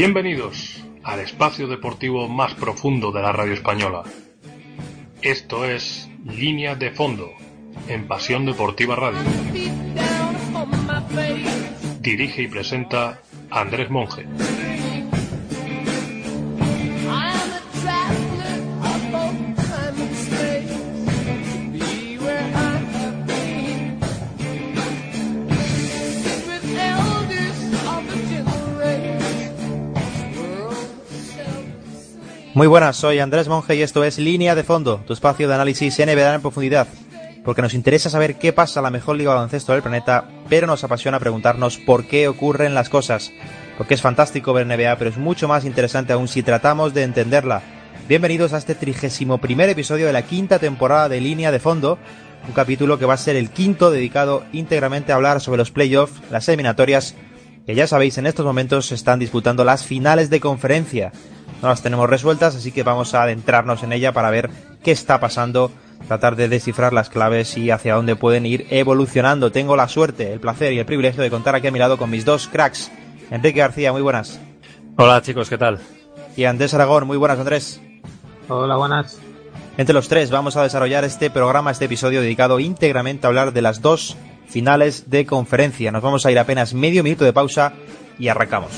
Bienvenidos al espacio deportivo más profundo de la radio española. Esto es Línea de Fondo en Pasión Deportiva Radio. Dirige y presenta Andrés Monge. Muy buenas, soy Andrés Monge y esto es Línea de Fondo, tu espacio de análisis NBA en profundidad. Porque nos interesa saber qué pasa en la mejor liga de baloncesto del planeta, pero nos apasiona preguntarnos por qué ocurren las cosas. Porque es fantástico ver NBA, pero es mucho más interesante aún si tratamos de entenderla. Bienvenidos a este trigésimo primer episodio de la quinta temporada de Línea de Fondo, un capítulo que va a ser el quinto dedicado íntegramente a hablar sobre los playoffs, las eliminatorias, que ya sabéis en estos momentos se están disputando las finales de conferencia no las tenemos resueltas, así que vamos a adentrarnos en ella para ver qué está pasando, tratar de descifrar las claves y hacia dónde pueden ir evolucionando. Tengo la suerte, el placer y el privilegio de contar aquí a mi lado con mis dos cracks. Enrique García, muy buenas. Hola chicos, ¿qué tal? Y Andrés Aragón, muy buenas Andrés. Hola, buenas. Entre los tres vamos a desarrollar este programa, este episodio dedicado íntegramente a hablar de las dos finales de conferencia. Nos vamos a ir apenas medio minuto de pausa y arrancamos.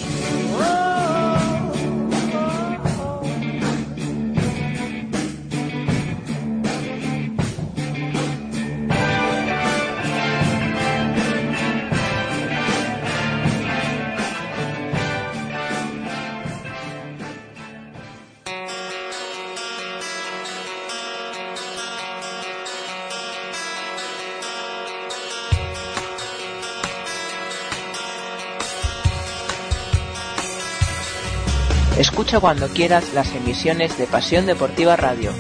Escucha cuando quieras las emisiones de Pasión Deportiva Radio.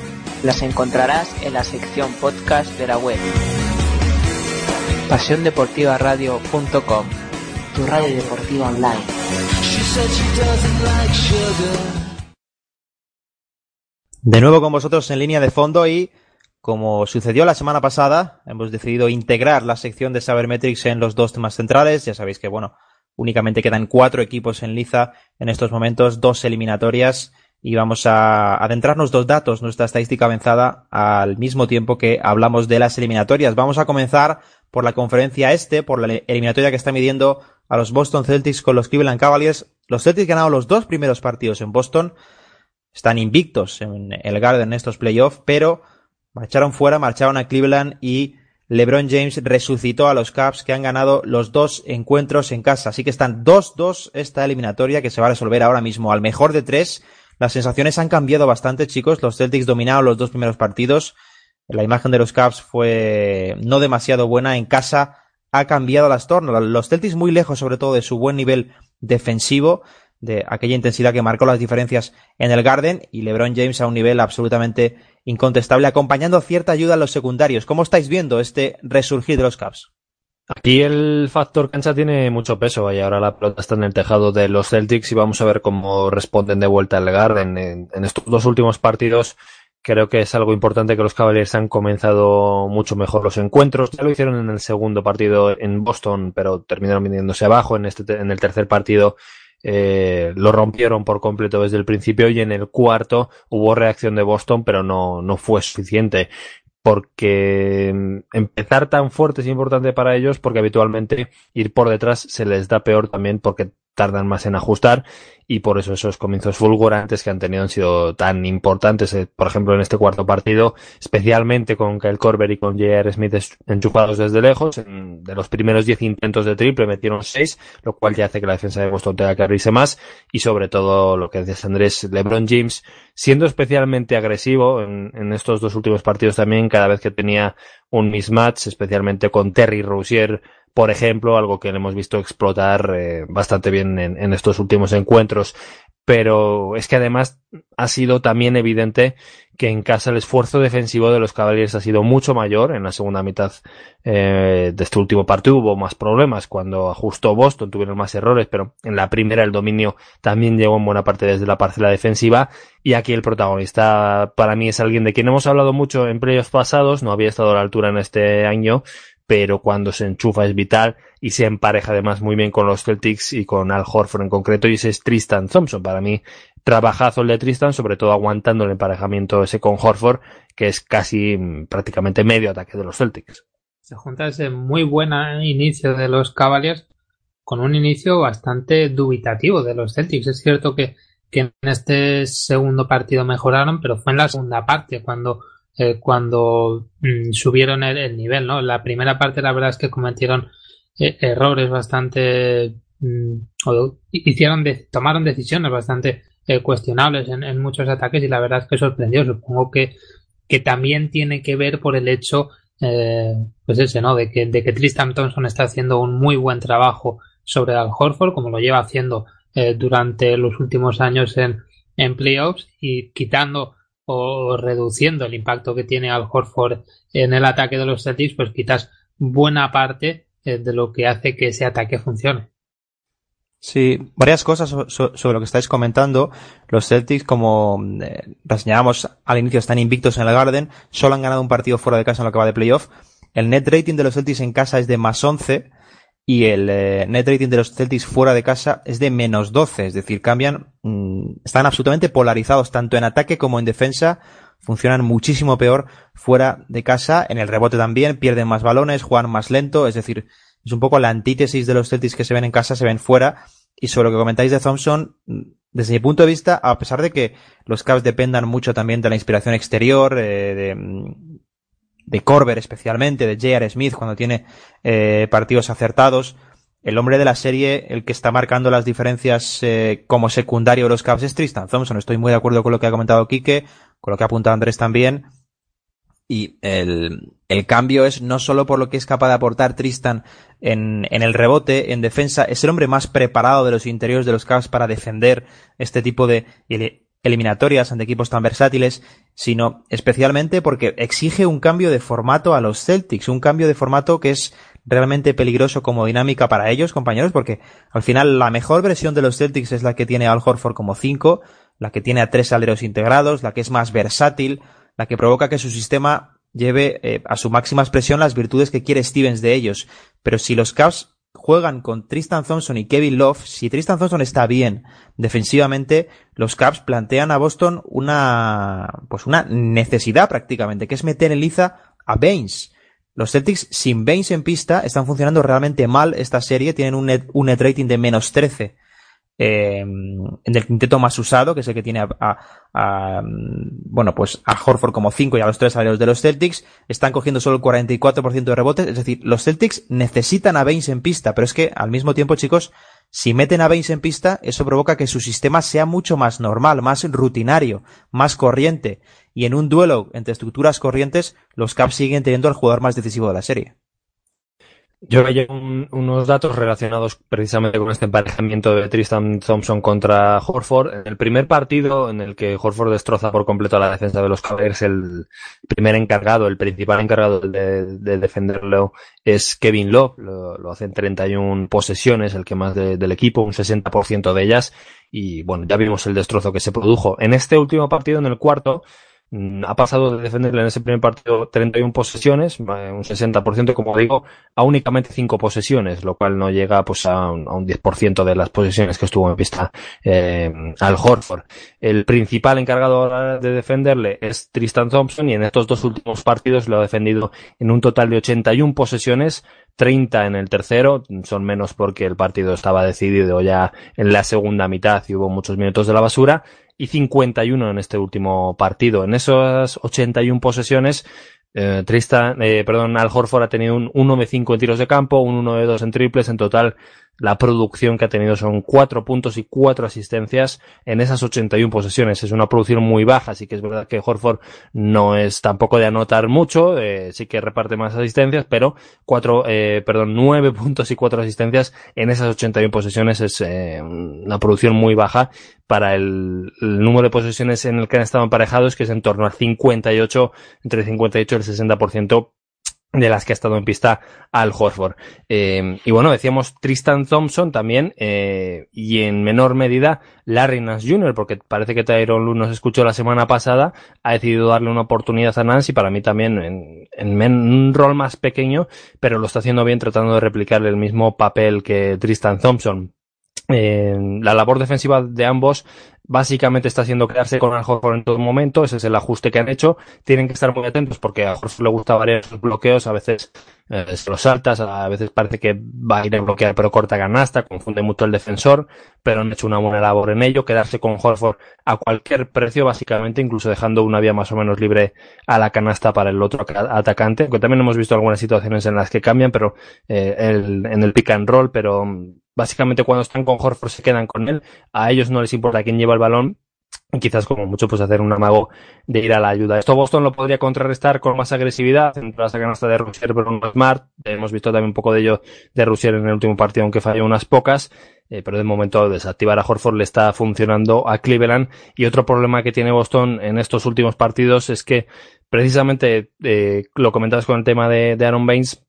Las encontrarás en la sección podcast de la web. PasiónDeportivaRadio.com Tu radio deportiva online. De nuevo con vosotros en línea de fondo y como sucedió la semana pasada, hemos decidido integrar la sección de Sabermetrics en los dos temas centrales. Ya sabéis que, bueno, Únicamente quedan cuatro equipos en liza en estos momentos, dos eliminatorias y vamos a adentrarnos dos datos, nuestra estadística avanzada al mismo tiempo que hablamos de las eliminatorias. Vamos a comenzar por la conferencia este, por la eliminatoria que está midiendo a los Boston Celtics con los Cleveland Cavaliers. Los Celtics ganaron los dos primeros partidos en Boston, están invictos en el Garden en estos playoffs, pero marcharon fuera, marcharon a Cleveland y LeBron James resucitó a los Cavs que han ganado los dos encuentros en casa. Así que están 2-2 esta eliminatoria que se va a resolver ahora mismo al mejor de tres. Las sensaciones han cambiado bastante, chicos. Los Celtics dominaron los dos primeros partidos. La imagen de los Cavs fue no demasiado buena. En casa ha cambiado las tornas. Los Celtics muy lejos, sobre todo, de su buen nivel defensivo, de aquella intensidad que marcó las diferencias en el Garden, y LeBron James a un nivel absolutamente incontestable, acompañando cierta ayuda a los secundarios. ¿Cómo estáis viendo este resurgir de los Cavs? Aquí el factor cancha tiene mucho peso y ahora la pelota está en el tejado de los Celtics y vamos a ver cómo responden de vuelta al Garden. En, en estos dos últimos partidos creo que es algo importante que los Cavaliers han comenzado mucho mejor los encuentros. Ya lo hicieron en el segundo partido en Boston, pero terminaron viniéndose abajo. En, este, en el tercer partido eh, lo rompieron por completo desde el principio y en el cuarto hubo reacción de Boston, pero no, no fue suficiente. Porque mm, empezar tan fuerte es importante para ellos porque habitualmente ir por detrás se les da peor también porque tardan más en ajustar y por eso esos comienzos fulgurantes que han tenido han sido tan importantes, eh, por ejemplo en este cuarto partido, especialmente con Kyle Korver y con J.R. Smith enchufados desde lejos, de los primeros 10 intentos de triple metieron 6, lo cual ya hace que la defensa de Boston tenga que abrirse más y sobre todo lo que decías Andrés, LeBron James siendo especialmente agresivo en, en estos dos últimos partidos también, cada vez que tenía un mismatch, especialmente con Terry Rozier por ejemplo, algo que le hemos visto explotar eh, bastante bien en, estos últimos encuentros. Pero es que además ha sido también evidente que en casa el esfuerzo defensivo de los Cavaliers ha sido mucho mayor. En la segunda mitad eh, de este último partido hubo más problemas cuando ajustó Boston, tuvieron más errores, pero en la primera el dominio también llegó en buena parte desde la parcela defensiva. Y aquí el protagonista para mí es alguien de quien hemos hablado mucho en playoffs pasados, no había estado a la altura en este año, pero cuando se enchufa es vital y se empareja además muy bien con los Celtics y con Al Horford en concreto y ese es Tristan Thompson. Para mí trabajazo el de Tristan, sobre todo aguantando el emparejamiento ese con Horford, que es casi mm, prácticamente medio ataque de los Celtics. Se junta ese muy buen inicio de los Cavaliers con un inicio bastante dubitativo de los Celtics. Es cierto que, que en este segundo partido mejoraron, pero fue en la segunda parte cuando, eh, cuando mm, subieron el, nivel, ¿no? La primera parte la verdad es que cometieron eh, errores bastante mm, o hicieron de, tomaron decisiones bastante eh, cuestionables en, muchos ataques y la verdad es que sorprendió. Supongo que, que también tiene que ver por el hecho, eh, pues ese, ¿no? De que, de que Tristan Thompson está haciendo un muy buen trabajo sobre Al Horford, como lo lleva haciendo eh, durante los últimos años en, en playoffs y quitando o reduciendo el impacto que tiene Al Horford en el ataque de los Celtics, pues quitas buena parte de lo que hace que ese ataque funcione. Sí, varias cosas sobre lo que estáis comentando. Los Celtics, como eh, reseñábamos al inicio, están invictos en el Garden. Solo han ganado un partido fuera de casa en lo que va de playoff. El net rating de los Celtics en casa es de más 11 y el eh, net rating de los Celtics fuera de casa es de menos 12. Es decir, cambian, mm, están absolutamente polarizados tanto en ataque como en defensa. Funcionan muchísimo peor fuera de casa. En el rebote también pierden más balones, juegan más lento. Es decir, es un poco la antítesis de los Celtics que se ven en casa, se ven fuera. Y sobre lo que comentáis de Thompson, desde mi punto de vista, a pesar de que los Cavs dependan mucho también de la inspiración exterior, eh, de, de Corber especialmente, de J.R. Smith cuando tiene eh, partidos acertados, el hombre de la serie, el que está marcando las diferencias eh, como secundario de los Cavs es Tristan Thompson. Estoy muy de acuerdo con lo que ha comentado Quique, con lo que ha apuntado Andrés también. Y el, el cambio es no solo por lo que es capaz de aportar Tristan en, en, el rebote, en defensa, es el hombre más preparado de los interiores de los Cavs para defender este tipo de eliminatorias ante equipos tan versátiles, sino especialmente porque exige un cambio de formato a los Celtics, un cambio de formato que es realmente peligroso como dinámica para ellos, compañeros, porque al final la mejor versión de los Celtics es la que tiene Al Horford como 5, la que tiene a tres aleros integrados, la que es más versátil, la que provoca que su sistema lleve eh, a su máxima expresión las virtudes que quiere Stevens de ellos. Pero si los Cavs juegan con Tristan Thompson y Kevin Love, si Tristan Thompson está bien defensivamente, los Cavs plantean a Boston una, pues una necesidad prácticamente, que es meter en liza a Baines. Los Celtics sin Baines en pista están funcionando realmente mal esta serie, tienen un un net rating de menos 13 eh, en el quinteto más usado, que es el que tiene a, bueno, pues a Horford como 5 y a los tres aliados de los Celtics, están cogiendo solo el 44% de rebotes, es decir, los Celtics necesitan a Baines en pista, pero es que al mismo tiempo, chicos, si meten a Baines en pista, eso provoca que su sistema sea mucho más normal, más rutinario, más corriente, y en un duelo entre estructuras corrientes, los Caps siguen teniendo al jugador más decisivo de la serie. Yo veía unos datos relacionados precisamente con este emparejamiento de Tristan Thompson contra Horford. En el primer partido en el que Horford destroza por completo la defensa de los Cavaliers, el primer encargado, el principal encargado de, defenderlo es Kevin Love. Lo, hace en 31 posesiones, el que más del equipo, un 60% de ellas. Y bueno, ya vimos el destrozo que se produjo. En este último partido, en el cuarto, ha pasado de defenderle en ese primer partido 31 posesiones, un 60%, como digo, a únicamente 5 posesiones, lo cual no llega pues a un, a un 10% de las posesiones que estuvo en pista eh, al Horford. El principal encargado de defenderle es Tristan Thompson y en estos dos últimos partidos lo ha defendido en un total de 81 posesiones, 30 en el tercero, son menos porque el partido estaba decidido ya en la segunda mitad y hubo muchos minutos de la basura, y 51 en este último partido. En esas 81 posesiones, eh, Tristan, eh, perdón, Al Horford ha tenido un 1 de 5 en tiros de campo, un 1 de 2 en triples, en total la producción que ha tenido son cuatro puntos y cuatro asistencias en esas 81 posesiones. Es una producción muy baja, así que es verdad que Horford no es tampoco de anotar mucho, eh, sí que reparte más asistencias, pero cuatro, eh, perdón, nueve puntos y cuatro asistencias en esas 81 posesiones es eh, una producción muy baja para el, el, número de posesiones en el que han estado emparejados, que es en torno a 58, entre 58 y el 60% de las que ha estado en pista Al Horford. Eh, y bueno, decíamos Tristan Thompson también, eh, y en menor medida Larry Nance Jr., porque parece que Tyron nos escuchó la semana pasada, ha decidido darle una oportunidad a Nance y para mí también en, en, un rol más pequeño, pero lo está haciendo bien tratando de replicar el mismo papel que Tristan Thompson. Eh, la labor defensiva de ambos básicamente está haciendo quedarse con Al Horford en todo momento, ese es el ajuste que han hecho. Tienen que estar muy atentos porque a Horford le gusta variar sus bloqueos, a veces eh, se los saltas, a veces parece que va a ir a bloquear pero corta canasta, confunde mucho el defensor, pero han hecho una buena labor en ello, quedarse con Horford a cualquier precio básicamente, incluso dejando una vía más o menos libre a la canasta para el otro atacante, que también hemos visto algunas situaciones en las que cambian, pero eh, el, en el pick and roll, pero básicamente cuando están con Horford se quedan con él, a ellos no les importa quién lleva el balón, quizás como mucho pues hacer un amago de ir a la ayuda. Esto Boston lo podría contrarrestar con más agresividad, la canasta de Russier pero no Smart, hemos visto también un poco de ello de Russier en el último partido, aunque falló unas pocas, eh, pero de momento desactivar a Horford le está funcionando a Cleveland, y otro problema que tiene Boston en estos últimos partidos es que precisamente, eh, lo comentabas con el tema de, Aaron Baines,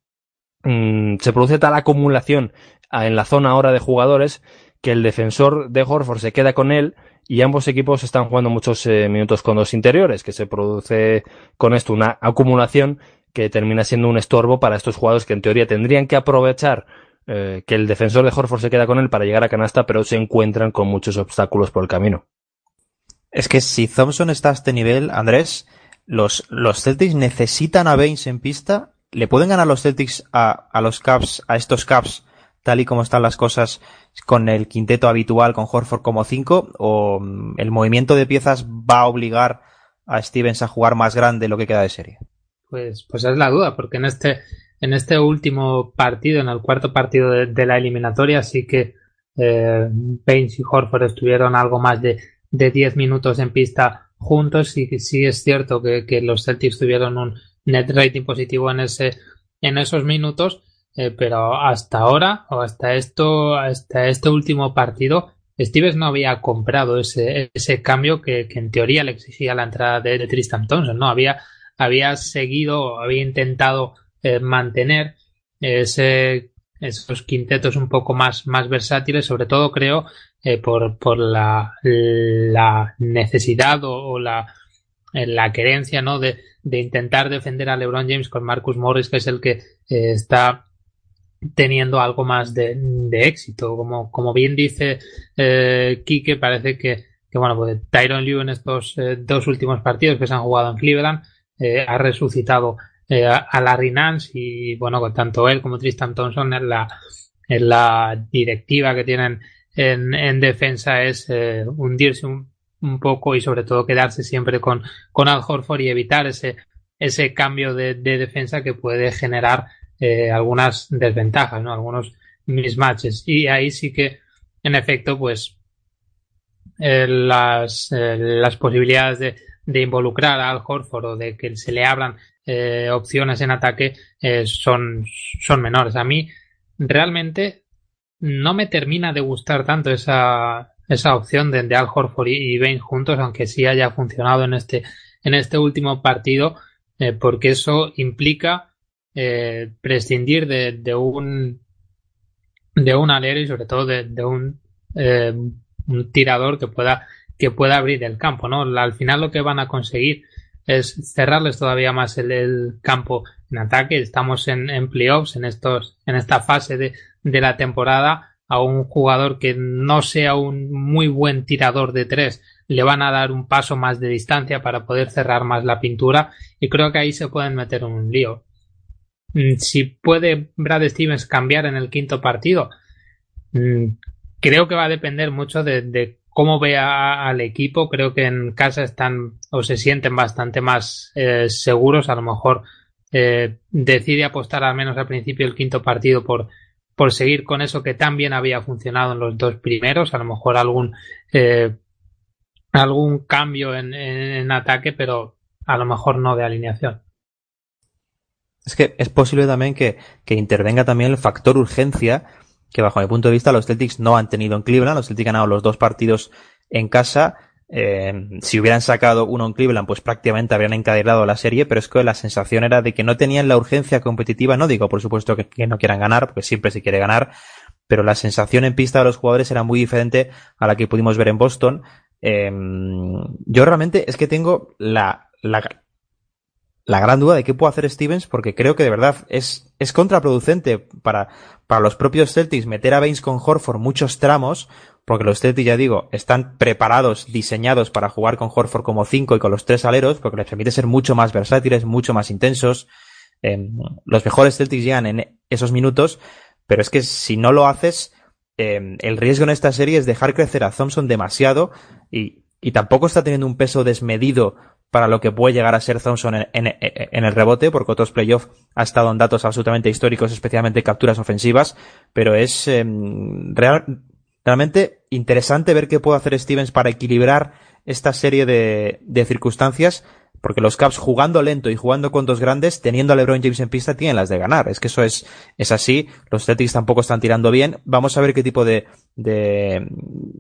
mmm, se produce tal acumulación en la zona ahora de jugadores que el defensor de Horford se queda con él y ambos equipos están jugando muchos eh, minutos con dos interiores, que se produce con esto una acumulación que termina siendo un estorbo para estos jugadores que en teoría tendrían que aprovechar eh, que el defensor de Horford se queda con él para llegar a canasta, pero se encuentran con muchos obstáculos por el camino. Es que si Thompson está a este nivel, Andrés, los, los Celtics necesitan a Baines en pista. ¿Le pueden ganar los Celtics a, a los Caps, a estos Caps, tal y como están las cosas con el quinteto habitual con Horford como 5 o mm, el movimiento de piezas va a obligar a Stevens a jugar más grande lo que queda de serie? Pues, pues es la duda, porque en este, en este último partido, en el cuarto partido de, la eliminatoria, sí que eh, Baines y Horford estuvieron algo más de, de 10 minutos en pista juntos y sí es cierto que, que los Celtics tuvieron un net rating positivo en ese en esos minutos eh, pero hasta ahora, o hasta esto, hasta este último partido, Stevens no había comprado ese, ese cambio que, que en teoría le exigía la entrada de, Tristan Thompson, ¿no? Había, había seguido, había intentado eh, mantener ese, esos quintetos un poco más, más versátiles, sobre todo creo eh, por, por la, la necesidad o, la, la querencia, ¿no? De, de intentar defender a LeBron James con Marcus Morris, que es el que eh, está teniendo algo más de, éxito. Como, como bien dice eh, Quique, parece que, bueno, pues Tyron Liu en estos eh, dos últimos partidos que se han jugado en Cleveland eh, ha resucitado eh, a, a Larry Nance y bueno, tanto él como Tristan Thompson en la, la directiva que tienen en, en defensa es hundirse un, poco y sobre todo quedarse siempre con, con Al Horford y evitar ese, ese cambio de defensa que puede generar eh, algunas desventajas, ¿no? Algunos mismatches. Y ahí sí que, en efecto, pues eh, las, eh, las posibilidades de, de, involucrar al Horford o de que se le abran opciones en ataque son, son menores. A mí realmente no me termina de gustar tanto esa, esa opción de, Al Horford y, y Bain juntos, aunque sí haya funcionado en este, en este último partido, porque eso implica eh, prescindir de, de, un de un alero y sobre todo de, de un, eh, un, tirador que pueda que pueda abrir el campo no al final lo que van a conseguir es cerrarles todavía más el, el campo en ataque. Estamos en, en, playoffs en estos en esta fase de, de la temporada. A un jugador que no sea un muy buen tirador de tres le van a dar un paso más de distancia para poder cerrar más la pintura. Y creo que ahí se pueden meter un lío si puede Brad Stevens cambiar en el quinto partido, mm, creo que va a depender mucho de, cómo vea al equipo. Creo que en casa están o se sienten bastante más eh, seguros. A lo mejor eh, decide apostar al menos al principio el quinto partido por, por seguir con eso que tan bien había funcionado en los dos primeros, a lo mejor algún eh, algún cambio en, en, ataque, pero a lo mejor no de alineación. Es que es posible también que, que intervenga también el factor urgencia que bajo mi punto de vista los Celtics no han tenido en Cleveland. Los Celtics han ganado los dos partidos en casa. Eh, si hubieran sacado uno en Cleveland, pues prácticamente habrían encadenado la serie, pero es que la sensación era de que no tenían la urgencia competitiva. No digo, por supuesto, que, que no quieran ganar, porque siempre se quiere ganar, pero la sensación en pista de los jugadores era muy diferente a la que pudimos ver en Boston. Eh, yo realmente es que tengo la, la, la gran duda de qué puede hacer Stevens, porque creo que de verdad es, es contraproducente para, para los propios Celtics meter a Baines con Horford muchos tramos, porque los Celtics, ya digo, están preparados, diseñados para jugar con Horford como 5 y con los tres aleros, porque les permite ser mucho más versátiles, mucho más intensos. Eh, los mejores Celtics llegan en esos minutos, pero es que si no lo haces, eh, el riesgo en esta serie es dejar crecer a Thompson demasiado y, y tampoco está teniendo un peso desmedido para lo que puede llegar a ser Thompson en, el rebote, porque otros playoffs ha estado en datos absolutamente históricos, especialmente capturas ofensivas, pero es eh, real, realmente interesante ver qué puede hacer Stevens para equilibrar esta serie de, de circunstancias porque los Caps jugando lento y jugando con dos grandes, teniendo a LeBron James en pista, tienen las de ganar. Es que eso es, es así. Los Celtics tampoco están tirando bien. Vamos a ver qué tipo de, de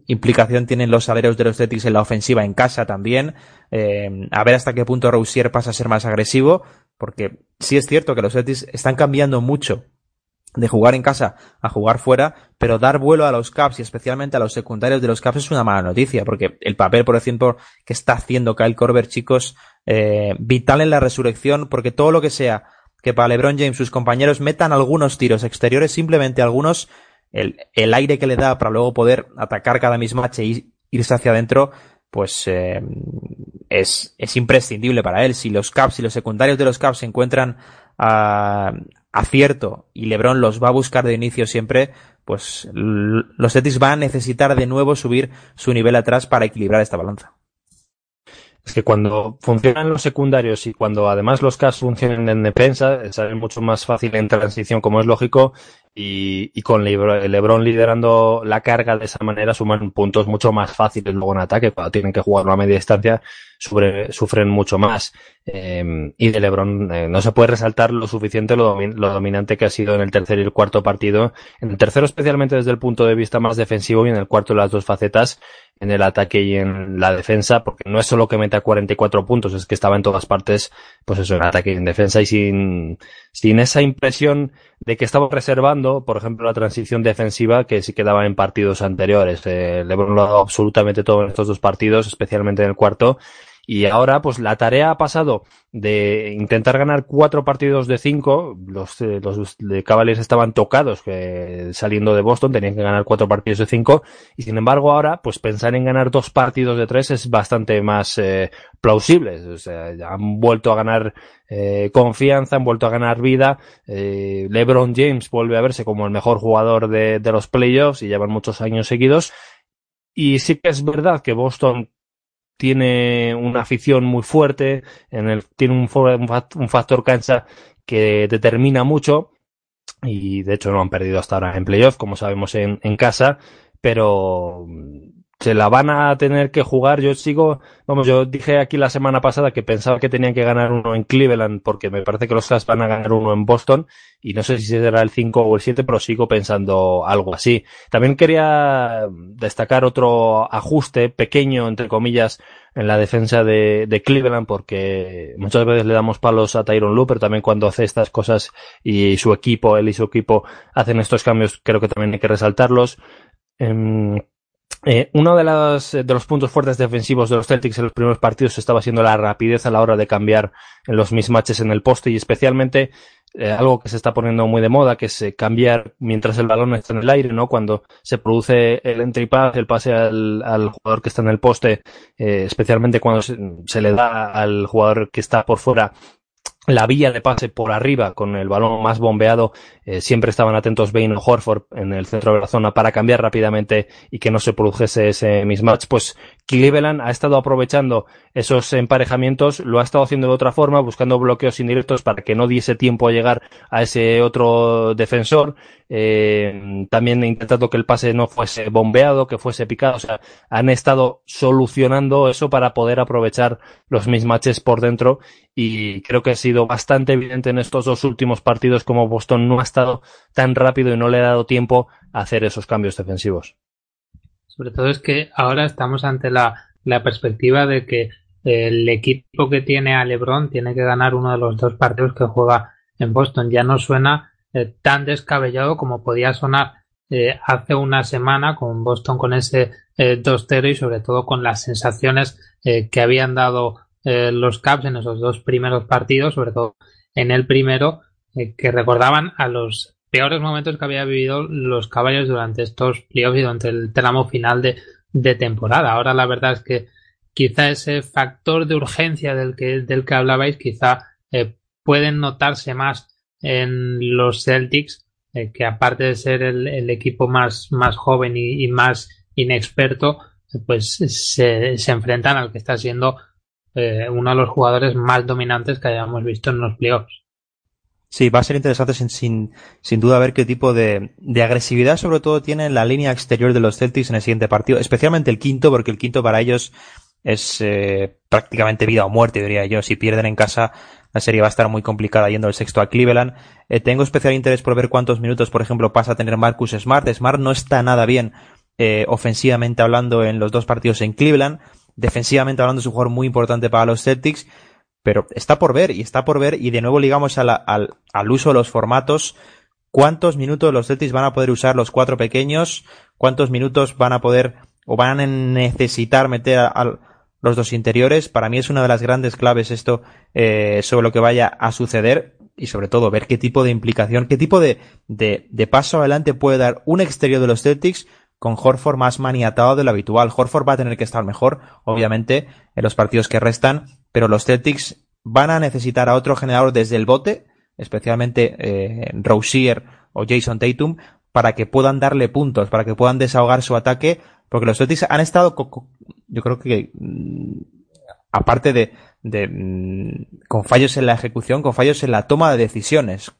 implicación tienen los aleros de los Celtics en la ofensiva en casa también. Eh, a ver hasta qué punto Rousier pasa a ser más agresivo, porque sí es cierto que los Celtics están cambiando mucho de jugar en casa a jugar fuera, pero dar vuelo a los Caps y especialmente a los secundarios de los Caps es una mala noticia, porque el papel, por ejemplo, que está haciendo Kyle Korver, chicos, eh, vital en la resurrección, porque todo lo que sea que para LeBron James sus compañeros metan algunos tiros exteriores, simplemente algunos, el, el aire que le da para luego poder atacar cada mismatch e irse hacia adentro, pues eh, es, es imprescindible para él. Si los Caps y los secundarios de los Caps se encuentran a, acierto y LeBron los va a buscar de inicio siempre, pues los Celtics van a necesitar de nuevo subir su nivel atrás para equilibrar esta balanza. Es que cuando funcionan los secundarios y cuando además los Cavs funcionan en defensa, sale mucho más fácil en transición, como es lógico, y, con LeBron liderando la carga de esa manera suman puntos mucho más fáciles luego en ataque, cuando tienen que jugar a media distancia, sufren mucho más. Eh, y de LeBron eh, no se puede resaltar lo suficiente lo, lo, dominante que ha sido en el tercer y el cuarto partido. En el tercero especialmente desde el punto de vista más defensivo y en el cuarto las dos facetas, en el ataque y en la defensa, porque no es solo que meta 44 puntos, es que estaba en todas partes, pues eso, en ataque y en defensa y sin, sin esa impresión de que estaba reservando, por ejemplo, la transición defensiva que sí quedaba en partidos anteriores. Eh, LeBron lo ha dado absolutamente todo en estos dos partidos, especialmente en el cuarto, y ahora, pues la tarea ha pasado de intentar ganar cuatro partidos de cinco. Los, eh, los de Cavaliers estaban tocados que saliendo de Boston, tenían que ganar cuatro partidos de cinco. Y sin embargo, ahora, pues pensar en ganar dos partidos de tres es bastante más eh, plausible. O sea, han vuelto a ganar eh, confianza, han vuelto a ganar vida. Eh, LeBron James vuelve a verse como el mejor jugador de, de los playoffs y llevan muchos años seguidos. Y sí que es verdad que Boston tiene una afición muy fuerte, en el, tiene un, un factor cancha que determina mucho y de hecho no han perdido hasta ahora en playoff, como sabemos en, en casa, pero se la van a tener que jugar. Yo sigo, vamos, yo dije aquí la semana pasada que pensaba que tenían que ganar uno en Cleveland porque me parece que los Cavs van a ganar uno en Boston y no sé si será el 5 o el 7, pero sigo pensando algo así. También quería destacar otro ajuste pequeño, entre comillas, en la defensa de, Cleveland porque muchas veces le damos palos a Tyron Lue, pero también cuando hace estas cosas y su equipo, él y su equipo hacen estos cambios, creo que también hay que resaltarlos. Eh, eh, uno de los, de los puntos fuertes defensivos de los Celtics en los primeros partidos estaba siendo la rapidez a la hora de cambiar en los mismatches en el poste y especialmente eh, algo que se está poniendo muy de moda, que es eh, cambiar mientras el balón está en el aire, ¿no? Cuando se produce el entry pass, el pase al, jugador que está en el poste, eh, especialmente cuando se, le da al jugador que está por fuera la vía de pase por arriba con el balón más bombeado, eh, siempre estaban atentos Bain o Horford en el centro de la zona para cambiar rápidamente y que no se produjese ese mismatch, pues Cleveland ha estado aprovechando esos emparejamientos, lo ha estado haciendo de otra forma, buscando bloqueos indirectos para que no diese tiempo a llegar a ese otro defensor, eh, también intentando que el pase no fuese bombeado, que fuese picado, o sea, han estado solucionando eso para poder aprovechar los mismatches por dentro. Y creo que ha sido bastante evidente en estos dos últimos partidos como Boston no ha estado tan rápido y no le ha dado tiempo a hacer esos cambios defensivos. Sobre todo es que ahora estamos ante la, la perspectiva de que el equipo que tiene a LeBron tiene que ganar uno de los dos partidos que juega en Boston. Ya no suena eh, tan descabellado como podía sonar eh, hace una semana con Boston con ese eh, 2-0 y sobre todo con las sensaciones eh, que habían dado eh, los Caps en esos dos primeros partidos, sobre todo en el primero, que recordaban a los peores momentos que había vivido los caballos durante estos playoffs y durante el tramo final de, temporada. Ahora la verdad es que quizá ese factor de urgencia del que, del que hablabais, quizá eh, pueden notarse más en los Celtics, eh, que aparte de ser el, equipo más, joven y, y más inexperto, pues se, se, enfrentan al que está siendo eh, uno de los jugadores más dominantes que hayamos visto en los playoffs. Sí, va a ser interesante sin, sin, sin duda ver qué tipo de, de, agresividad sobre todo tiene la línea exterior de los Celtics en el siguiente partido, especialmente el quinto, porque el quinto para ellos es eh, prácticamente vida o muerte, diría yo. Si pierden en casa, la serie va a estar muy complicada yendo el sexto a Cleveland. Eh, tengo especial interés por ver cuántos minutos, por ejemplo, pasa a tener Marcus Smart. Smart no está nada bien eh, ofensivamente hablando en los dos partidos en Cleveland. Defensivamente hablando es un jugador muy importante para los Celtics pero está por ver y está por ver y de nuevo ligamos a la, al, al, uso de los formatos. ¿Cuántos minutos los Celtics van a poder usar los cuatro pequeños? ¿Cuántos minutos van a poder o van a necesitar meter a, los dos interiores? Para mí es una de las grandes claves esto eh, sobre lo que vaya a suceder y sobre todo ver qué tipo de implicación, qué tipo de, de paso adelante puede dar un exterior de los Celtics con Horford más maniatado de lo habitual. Horford va a tener que estar mejor, obviamente, en los partidos que restan, pero los Celtics van a necesitar a otro generador desde el bote, especialmente eh, Rousier o Jason Tatum, para que puedan darle puntos, para que puedan desahogar su ataque, porque los Celtics han estado, yo creo que, mm, aparte de, de, mm, con fallos en la ejecución, con fallos en la toma de decisiones,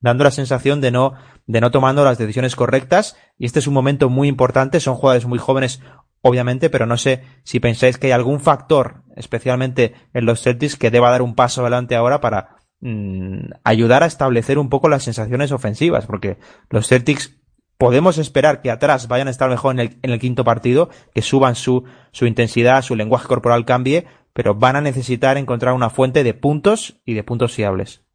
dando la sensación de no, de no tomando las decisiones correctas. Y este es un momento muy importante. Son jugadores muy jóvenes, obviamente, pero no sé si pensáis que hay algún factor, especialmente en los Celtics, que deba dar un paso adelante ahora para mmm, ayudar a establecer un poco las sensaciones ofensivas, porque los Celtics podemos esperar que atrás vayan a estar mejor en el, en el quinto partido, que suban su, su intensidad, su lenguaje corporal cambie, pero van a necesitar encontrar una fuente de puntos y de puntos fiables.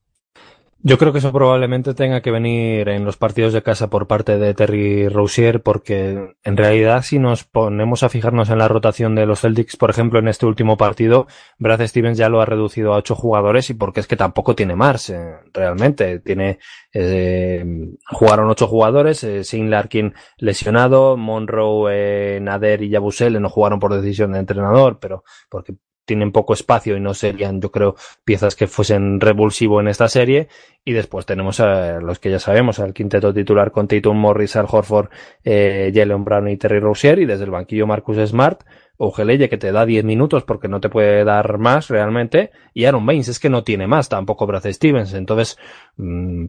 Yo creo que eso probablemente tenga que venir en los partidos de casa por parte de Terry Rozier, porque en realidad si nos ponemos a fijarnos en la rotación de los Celtics, por ejemplo, en este último partido, Brad Stevens ya lo ha reducido a ocho jugadores y porque es que tampoco tiene más, eh, realmente. Tiene, eh, jugaron ocho jugadores, eh, Sin Larkin lesionado, Monroe, eh, Nader y Yabusele no jugaron por decisión de entrenador, pero porque tienen poco espacio y no serían, yo creo, piezas que fuesen revulsivo en esta serie. Y después tenemos a los que ya sabemos, al quinteto titular con Tatum Morris, Al Horford, eh, Jalen Brown y Terry Rozier, y desde el banquillo Marcus Smart, o Geleye que te da 10 minutos porque no te puede dar más realmente, y Aaron Baines es que no tiene más, tampoco Brad Stevens. Entonces, mmm,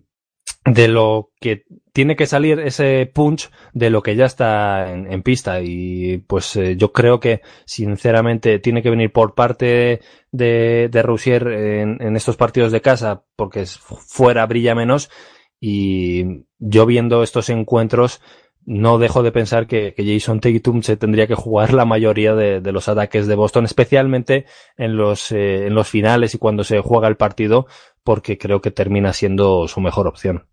de lo que tiene que salir ese punch de lo que ya está en, pista y pues eh, yo creo que sinceramente tiene que venir por parte de, de Rousier en, en, estos partidos de casa porque fuera brilla menos y yo viendo estos encuentros no dejo de pensar que, que Jason Tatum se tendría que jugar la mayoría de, de los ataques de Boston, especialmente en los, eh, en los finales y cuando se juega el partido, porque creo que termina siendo su mejor opción.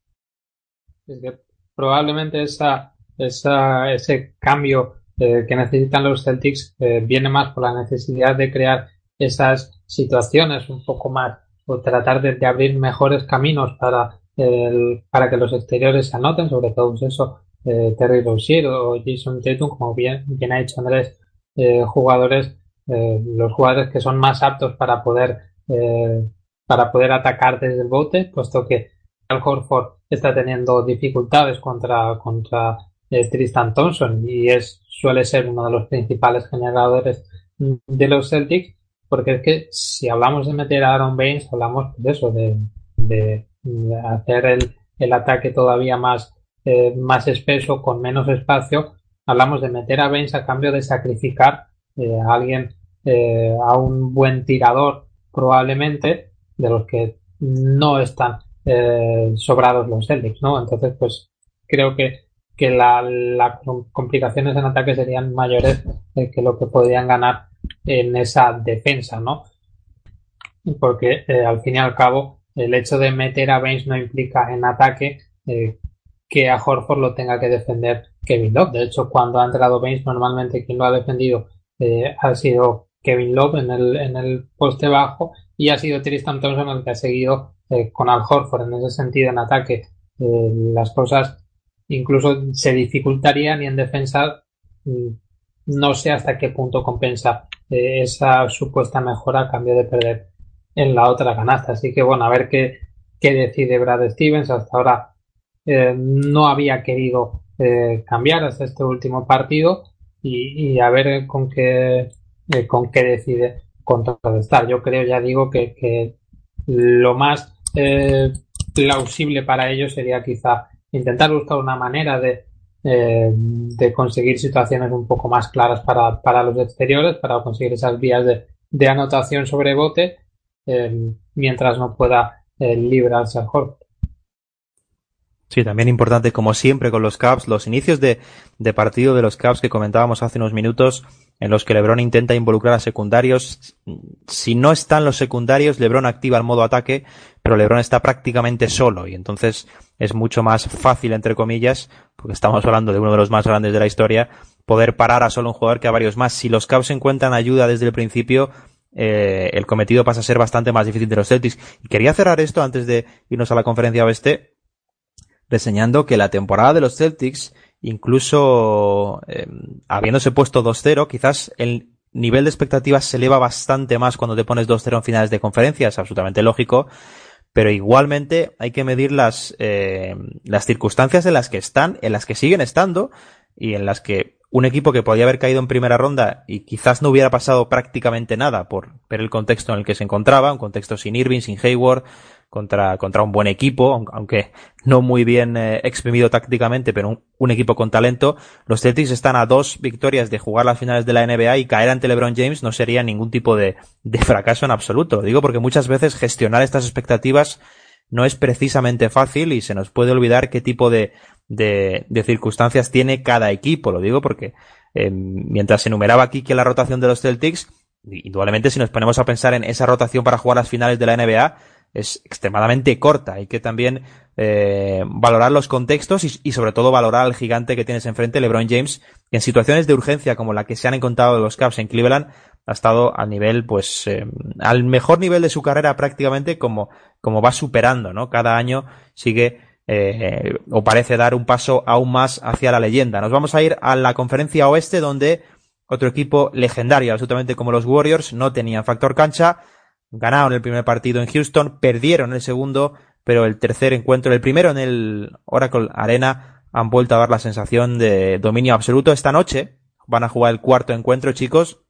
Es que probablemente esa, esa, ese cambio eh, que necesitan los Celtics eh, viene más por la necesidad de crear esas situaciones un poco más o tratar de, abrir mejores caminos para, el, para que los exteriores se anoten, sobre todo pues eso, eh, Terry Rozier o Jason Tatum, como bien, bien ha dicho Andrés, eh, jugadores, eh, los jugadores que son más aptos para poder, eh, para poder atacar desde el bote, puesto que Al Horford está teniendo dificultades contra, contra Tristan Thompson y es suele ser uno de los principales generadores de los Celtics porque es que si hablamos de meter a Aaron Baines hablamos de eso de, de, hacer el, el, ataque todavía más eh, más espeso con menos espacio hablamos de meter a Baines a cambio de sacrificar eh, a alguien eh, a un buen tirador probablemente de los que no están eh, sobrados los Celtics, ¿no? Entonces, pues creo que, que las complicaciones en ataque serían mayores que lo que podrían ganar en esa defensa, ¿no? Porque eh, al fin y al cabo el hecho de meter a Baines no implica en ataque eh, que a Horford lo tenga que defender Kevin Love. De hecho, cuando ha entrado Baines, normalmente quien lo ha defendido eh, ha sido Kevin Love en el, en el poste bajo y ha sido Tristan Thompson el que ha seguido eh, con Al Horford en ese sentido en ataque. Eh, las cosas incluso se dificultarían y en defensa mm, no sé hasta qué punto compensa eh, esa supuesta mejora a cambio de perder en la otra canasta. Así que bueno, a ver qué, qué decide Brad Stevens. Hasta ahora no había querido cambiar hasta este último partido y, y a ver con qué con qué decide contrarrestar. Yo creo, ya digo, que, que lo más eh, plausible para ellos sería quizá intentar buscar una manera de, eh, de conseguir situaciones un poco más claras para, para los exteriores, para conseguir esas vías de, de anotación sobre bote, eh, mientras no pueda eh, librarse al juego. Sí, también importante, como siempre, con los Caps, los inicios de, de partido de los Caps que comentábamos hace unos minutos, en los que LeBron intenta involucrar a secundarios. Si no están los secundarios, LeBron activa el modo ataque, pero LeBron está prácticamente solo y entonces es mucho más fácil, entre comillas, porque estamos hablando de uno de los más grandes de la historia, poder parar a solo un jugador que a varios más. Si los Cavs encuentran ayuda desde el principio, eh, el cometido pasa a ser bastante más difícil de los Celtics. Y quería cerrar esto antes de irnos a la conferencia oeste, reseñando que la temporada de los Celtics, incluso eh, habiéndose puesto 2-0, quizás el nivel de expectativas se eleva bastante más cuando te pones 2-0 en finales de conferencia, es absolutamente lógico, pero igualmente hay que medir las, eh, las circunstancias en las que están, en las que siguen estando y en las que un equipo que podía haber caído en primera ronda y quizás no hubiera pasado prácticamente nada por ver el contexto en el que se encontraba, un contexto sin Irving, sin Hayward, contra, contra un buen equipo, aunque no muy bien eh, exprimido tácticamente, pero un, equipo con talento. Los Celtics están a dos victorias de jugar las finales de la NBA y caer ante LeBron James no sería ningún tipo de, de fracaso en absoluto. Lo digo porque muchas veces gestionar estas expectativas no es precisamente fácil y se nos puede olvidar qué tipo de, de, de circunstancias tiene cada equipo. Lo digo porque eh, mientras se enumeraba aquí que la rotación de los Celtics, indudablemente si nos ponemos a pensar en esa rotación para jugar las finales de la NBA, es extremadamente corta. Hay que también eh, valorar los contextos y, y, sobre todo valorar al gigante que tienes enfrente, LeBron James, que en situaciones de urgencia como la que se han encontrado los Cavs en Cleveland, ha estado al nivel, pues, eh, al mejor nivel de su carrera prácticamente como, como va superando, ¿no? Cada año sigue eh, o parece dar un paso aún más hacia la leyenda. Nos vamos a ir a la conferencia oeste donde otro equipo legendario, absolutamente como los Warriors, no tenían factor cancha, Ganaron el primer partido en Houston, perdieron el segundo, pero el tercer encuentro, el primero en el Oracle Arena, han vuelto a dar la sensación de dominio absoluto. Esta noche van a jugar el cuarto encuentro, chicos.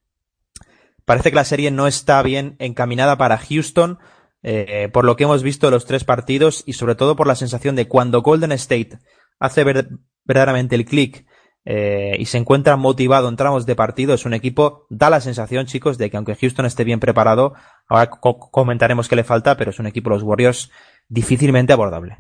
Parece que la serie no está bien encaminada para Houston, eh, por lo que hemos visto los tres partidos y sobre todo por la sensación de cuando Golden State hace ver verdaderamente el clic eh, y se encuentra motivado en tramos de partido, es un equipo, da la sensación, chicos, de que aunque Houston esté bien preparado, ahora co comentaremos qué le falta, pero es un equipo, los Warriors, difícilmente abordable.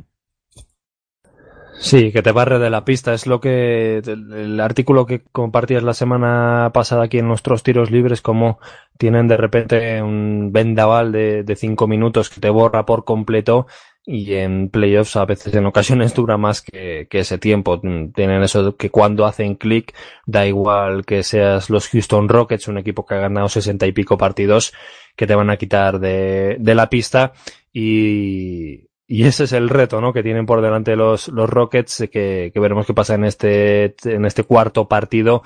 Sí, que te barre de la pista. Es lo que el artículo que compartías la semana pasada aquí en nuestros tiros libres, como tienen de repente un vendaval de, de cinco minutos que te borra por completo y en playoffs a veces en ocasiones dura más que, que ese tiempo. Tienen eso que cuando hacen clic da igual que seas los Houston Rockets, un equipo que ha ganado sesenta y pico partidos que te van a quitar de, de la pista y, y ese es el reto, ¿no? Que tienen por delante los, los Rockets, que, que veremos qué pasa en este, en este cuarto partido.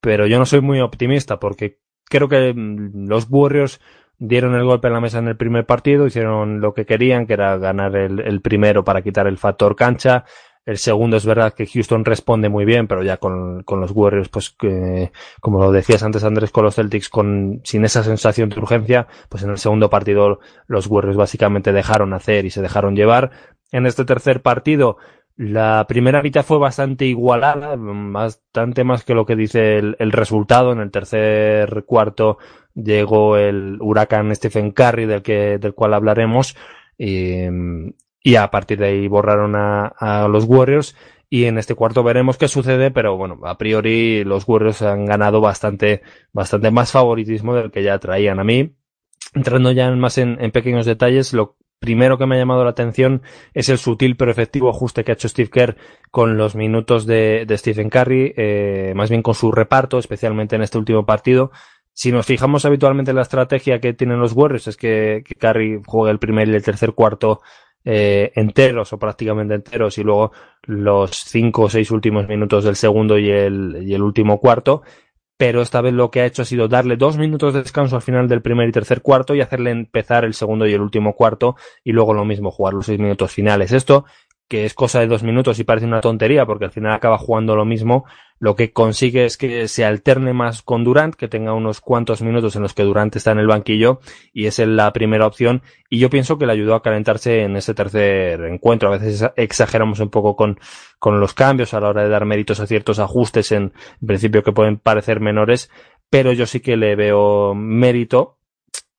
Pero yo no soy muy optimista porque creo que los Warriors dieron el golpe en la mesa en el primer partido, hicieron lo que querían, que era ganar el, el primero para quitar el factor cancha. El segundo es verdad que Houston responde muy bien, pero ya con, con los Warriors, pues que, como lo decías antes Andrés, con los Celtics, con, sin esa sensación de urgencia, pues en el segundo partido los Warriors básicamente dejaron hacer y se dejaron llevar. En este tercer partido, la primera mitad fue bastante igualada, bastante más que lo que dice el, el resultado. En el tercer cuarto llegó el huracán Stephen Curry, del que, del cual hablaremos. Y, y a partir de ahí borraron a, a, los Warriors y en este cuarto veremos qué sucede, pero bueno, a priori los Warriors han ganado bastante, bastante más favoritismo del que ya traían a mí. Entrando ya más en, en pequeños detalles, lo primero que me ha llamado la atención es el sutil pero efectivo ajuste que ha hecho Steve Kerr con los minutos de, de Stephen Curry, eh, más bien con su reparto, especialmente en este último partido. Si nos fijamos habitualmente en la estrategia que tienen los Warriors, es que, que Curry juegue el primer y el tercer cuarto eh, enteros o prácticamente enteros y luego los cinco o seis últimos minutos del segundo y el, y el último cuarto. Pero esta vez lo que ha hecho ha sido darle dos minutos de descanso al final del primer y tercer cuarto y hacerle empezar el segundo y el último cuarto y luego lo mismo, jugar los seis minutos finales. Esto que es cosa de dos minutos y parece una tontería porque al final acaba jugando lo mismo, lo que consigue es que se alterne más con Durant, que tenga unos cuantos minutos en los que Durant está en el banquillo y es la primera opción y yo pienso que le ayudó a calentarse en ese tercer encuentro. A veces exageramos un poco con, con los cambios a la hora de dar méritos a ciertos ajustes en, en principio que pueden parecer menores, pero yo sí que le veo mérito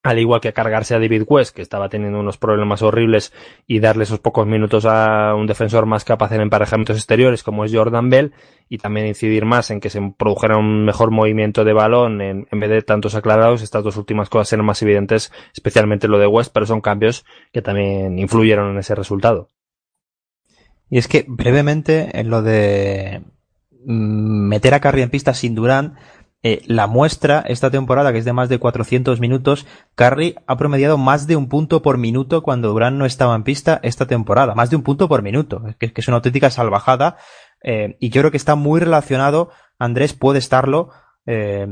al igual que cargarse a David West, que estaba teniendo unos problemas horribles, y darle esos pocos minutos a un defensor más capaz en emparejamientos exteriores, como es Jordan Bell, y también incidir más en que se produjera un mejor movimiento de balón en, vez de tantos aclarados. Estas dos últimas cosas eran más evidentes, especialmente lo de West, pero son cambios que también influyeron en ese resultado. Y es que brevemente en lo de mm, meter a Curry en pista sin Durán, eh, la muestra esta temporada, que es de más de 400 minutos, Curry ha promediado más de un punto por minuto cuando Durán no estaba en pista esta temporada. Más de un punto por minuto, que, es una auténtica salvajada. Eh, y yo creo que está muy relacionado, Andrés puede estarlo, eh,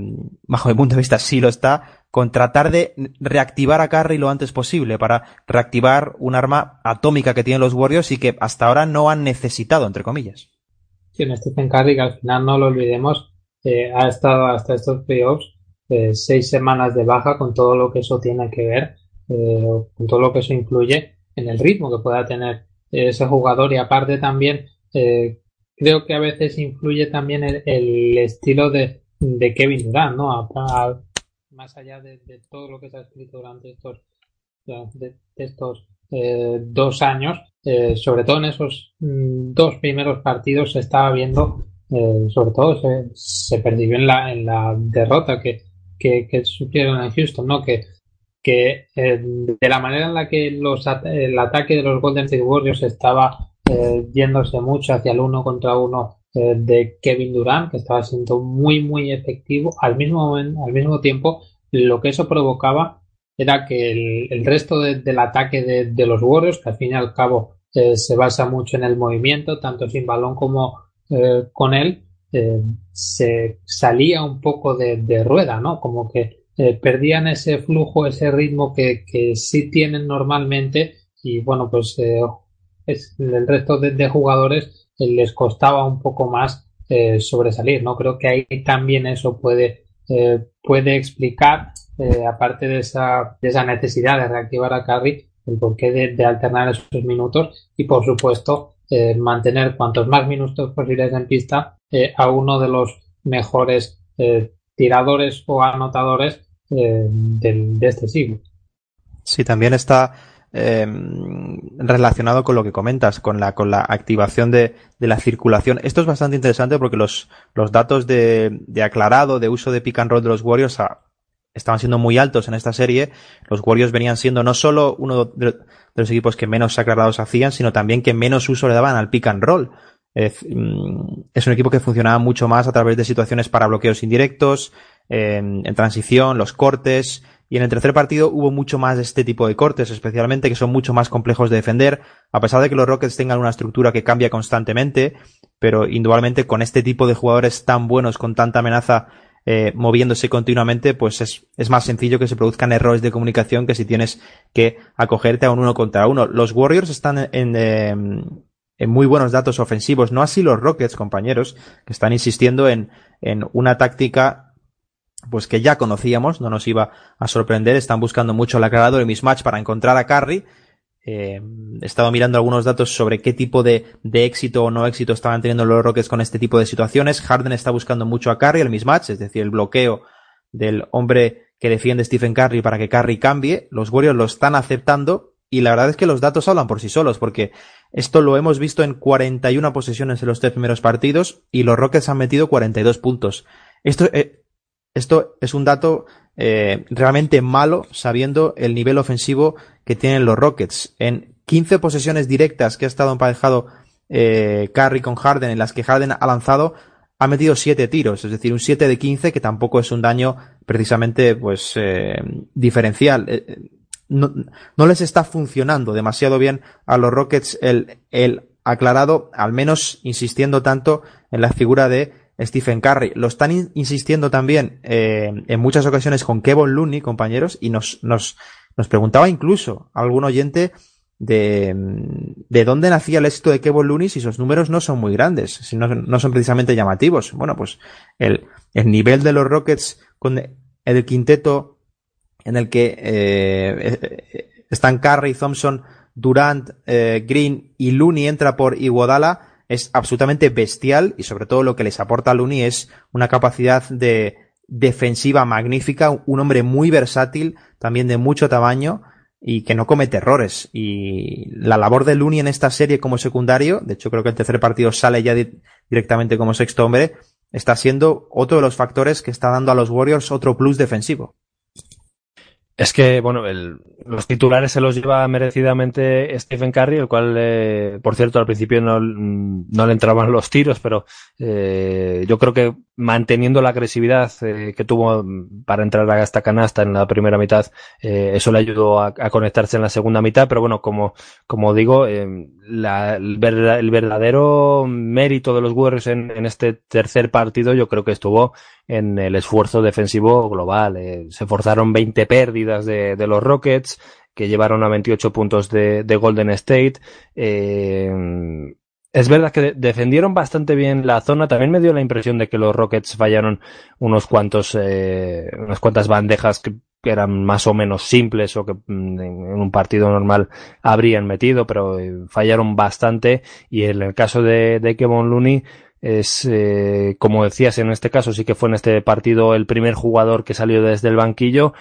bajo mi punto de vista sí lo está, con tratar de reactivar a Curry lo antes posible, para reactivar un arma atómica que tienen los Warriors y que hasta ahora no han necesitado, entre comillas. Sí, en Stephen Curry, que al final no lo olvidemos, eh, ha estado hasta estos playoffs eh, seis semanas de baja con todo lo que eso tiene que ver, eh, con todo lo que eso incluye en el ritmo que pueda tener ese jugador y aparte también eh, creo que a veces influye también el, estilo de, de, Kevin Durant, ¿no? Más allá de, todo lo que se ha escrito durante estos, estos eh, dos años, sobre todo en esos mm, dos primeros partidos se estaba viendo eh, sobre todo se, se, percibió en la, en la derrota que, que, que sufrieron en Houston, ¿no? Que, que eh, de la manera en la que los el ataque de los Golden State Warriors estaba eh, yéndose mucho hacia el uno contra uno eh, de Kevin Durant, que estaba siendo muy, muy efectivo, al mismo, momento, al mismo tiempo, lo que eso provocaba era que el, el resto de, del ataque de, de, los Warriors, que al fin y al cabo eh, se basa mucho en el movimiento, tanto sin balón como eh, con él eh, se salía un poco de, rueda, ¿no? Como que eh, perdían ese flujo, ese ritmo que, que sí tienen normalmente y bueno, pues es, el resto de, jugadores les costaba un poco más sobresalir, ¿no? Creo que ahí también eso puede, puede explicar, aparte de esa, de esa necesidad de reactivar a Curry, el porqué de, de alternar esos minutos y por supuesto eh, mantener cuantos más minutos posibles en pista eh, a uno de los mejores eh, tiradores o anotadores eh, de, este siglo. Sí, también está eh, relacionado con lo que comentas, con la, con la activación de, de, la circulación. Esto es bastante interesante porque los, los datos de, de aclarado, de uso de pick and roll de los Warriors a, estaban siendo muy altos en esta serie. Los Warriors venían siendo no solo uno de los equipos que menos aclarados hacían, sino también que menos uso le daban al pick and roll. Es, mm, es un equipo que funcionaba mucho más a través de situaciones para bloqueos indirectos, en, en transición, los cortes, y en el tercer partido hubo mucho más de este tipo de cortes, especialmente que son mucho más complejos de defender, a pesar de que los Rockets tengan una estructura que cambia constantemente, pero indudablemente con este tipo de jugadores tan buenos, con tanta amenaza eh, moviéndose continuamente, pues es, es, más sencillo que se produzcan errores de comunicación que si tienes que acogerte a un uno contra uno. Los Warriors están en, en, muy buenos datos ofensivos. No así los Rockets, compañeros, que están insistiendo en, en una táctica pues que ya conocíamos, no nos iba a sorprender. Están buscando mucho el aclarador y mismatch para encontrar a Curry. Eh, he estado mirando algunos datos sobre qué tipo de, de, éxito o no éxito estaban teniendo los Rockets con este tipo de situaciones. Harden está buscando mucho a Curry, el mismatch, es decir, el bloqueo del hombre que defiende Stephen Curry para que Curry cambie. Los Warriors lo están aceptando y la verdad es que los datos hablan por sí solos porque esto lo hemos visto en 41 posesiones en los tres primeros partidos y los Rockets han metido 42 puntos. Esto, eh, esto es un dato eh, realmente malo sabiendo el nivel ofensivo que tienen los Rockets. En 15 posesiones directas que ha estado emparejado eh, Curry con Harden, en las que Harden ha lanzado, ha metido 7 tiros, es decir, un 7 de 15 que tampoco es un daño precisamente pues eh, diferencial. Eh, no, no, les está funcionando demasiado bien a los Rockets el, el aclarado, al menos insistiendo tanto en la figura de Stephen Curry. Lo están insistiendo también eh, en muchas ocasiones con Kevin Looney, compañeros, y nos, nos, nos preguntaba incluso algún oyente de, de dónde nacía el éxito de Kevin Looney si sus números no son muy grandes, si no, no son precisamente llamativos. Bueno, pues el, el nivel de los Rockets con el quinteto en el que eh, están Curry, Thompson, Durant, eh, Green y Looney entra por Iguodala es absolutamente bestial y sobre todo lo que les aporta a Looney es una capacidad de defensiva magnífica, un hombre muy versátil, también de mucho tamaño y que no comete errores. Y la labor de Looney en esta serie como secundario, de hecho creo que el tercer partido sale ya directamente como sexto hombre, está siendo otro de los factores que está dando a los Warriors otro plus defensivo. Es que, bueno, el, los titulares se los lleva merecidamente Stephen Curry, el cual, eh, por cierto, al principio no, no, le entraban los tiros, pero eh, yo creo que manteniendo la agresividad eh, que tuvo para entrar a esta canasta en la primera mitad, eh, eso le ayudó a, a, conectarse en la segunda mitad, pero bueno, como, como digo, eh, la, el, verdadero mérito de los Warriors en, este tercer partido yo creo que estuvo en el esfuerzo defensivo global. Eh, se forzaron 20 pérdidas de, los Rockets, que llevaron a 28 puntos de, de Golden State. Eh, es verdad que defendieron bastante bien la zona. También me dio la impresión de que los Rockets fallaron unos cuantos, eh, unas cuantas bandejas que, que, eran más o menos simples o que mm, en un partido normal habrían metido, pero eh, fallaron bastante. Y en el caso de, de Kevin Looney, es, eh, como decías, en este caso sí que fue en este partido el primer jugador que salió desde el banquillo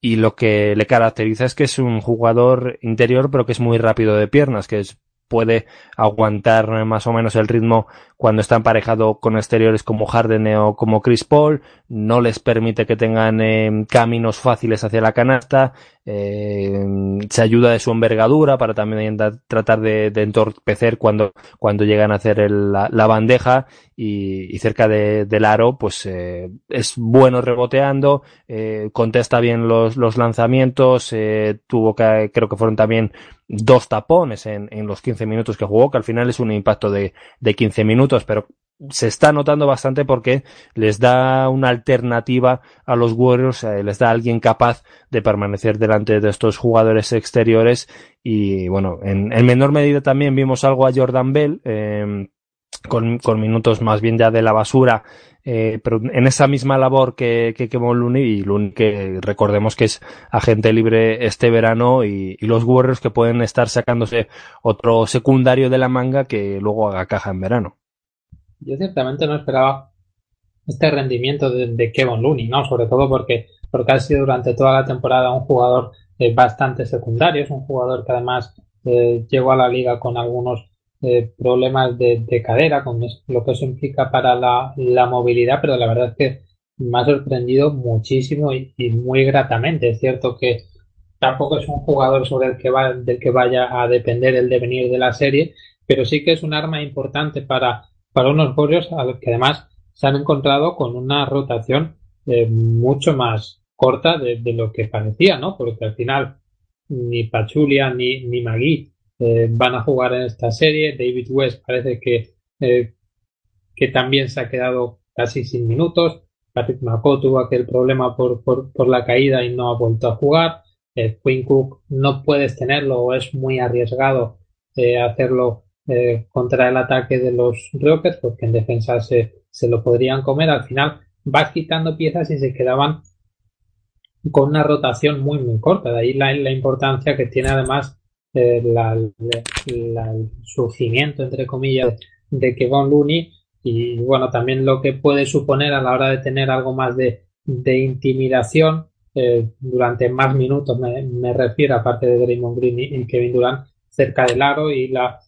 y lo que le caracteriza es que es un jugador interior pero que es muy rápido de piernas, que es puede aguantar más o menos el ritmo cuando está emparejado con exteriores como Harden o como Chris Paul, no les permite que tengan eh, caminos fáciles hacia la canasta, eh, se ayuda de su envergadura para también tratar de, entorpecer cuando, cuando llegan a hacer el, la, la, bandeja y, cerca de, del aro, pues eh, es bueno reboteando, contesta bien los, los lanzamientos, tuvo que, creo que fueron también dos tapones en, en, los 15 minutos que jugó, que al final es un impacto de, de 15 minutos, pero se está notando bastante porque les da una alternativa a los Warriors, les da alguien capaz de permanecer delante de estos jugadores exteriores y bueno, en, en menor medida también vimos algo a Jordan Bell eh, con, minutos más bien ya de la basura, eh, pero en esa misma labor que, que quemó Looney y que recordemos que es agente libre este verano y, y los Warriors que pueden estar sacándose otro secundario de la manga que luego haga caja en verano. Yo ciertamente no esperaba este rendimiento de, de, Kevin Looney, ¿no? Sobre todo porque, porque ha sido durante toda la temporada un jugador eh, bastante secundario, es un jugador que además eh, llegó a la liga con algunos eh, problemas de, de, cadera, con lo que eso implica para la, la, movilidad, pero la verdad es que me ha sorprendido muchísimo y, y, muy gratamente. Es cierto que tampoco es un jugador sobre el que va, del que vaya a depender el devenir de la serie, pero sí que es un arma importante para para unos Warriors a los que además se han encontrado con una rotación eh, mucho más corta de, lo que parecía, ¿no? Porque al final ni Pachulia ni, ni Magui eh, van a jugar en esta serie. David West parece que, eh, que también se ha quedado casi sin minutos. Patrick McCall tuvo aquel problema por, por, por, la caída y no ha vuelto a jugar. Eh, Quinn Cook no puedes tenerlo o es muy arriesgado hacerlo eh, contra el ataque de los Rockets, porque en defensa se, se lo podrían comer. Al final vas quitando piezas y se quedaban con una rotación muy, muy corta. De ahí la, la importancia que tiene además eh, la, el surgimiento, entre comillas, de que Von Looney y bueno, también lo que puede suponer a la hora de tener algo más de, de intimidación eh, durante más minutos, me, me, refiero, aparte de Draymond Green y, Kevin Durant, cerca del aro y la,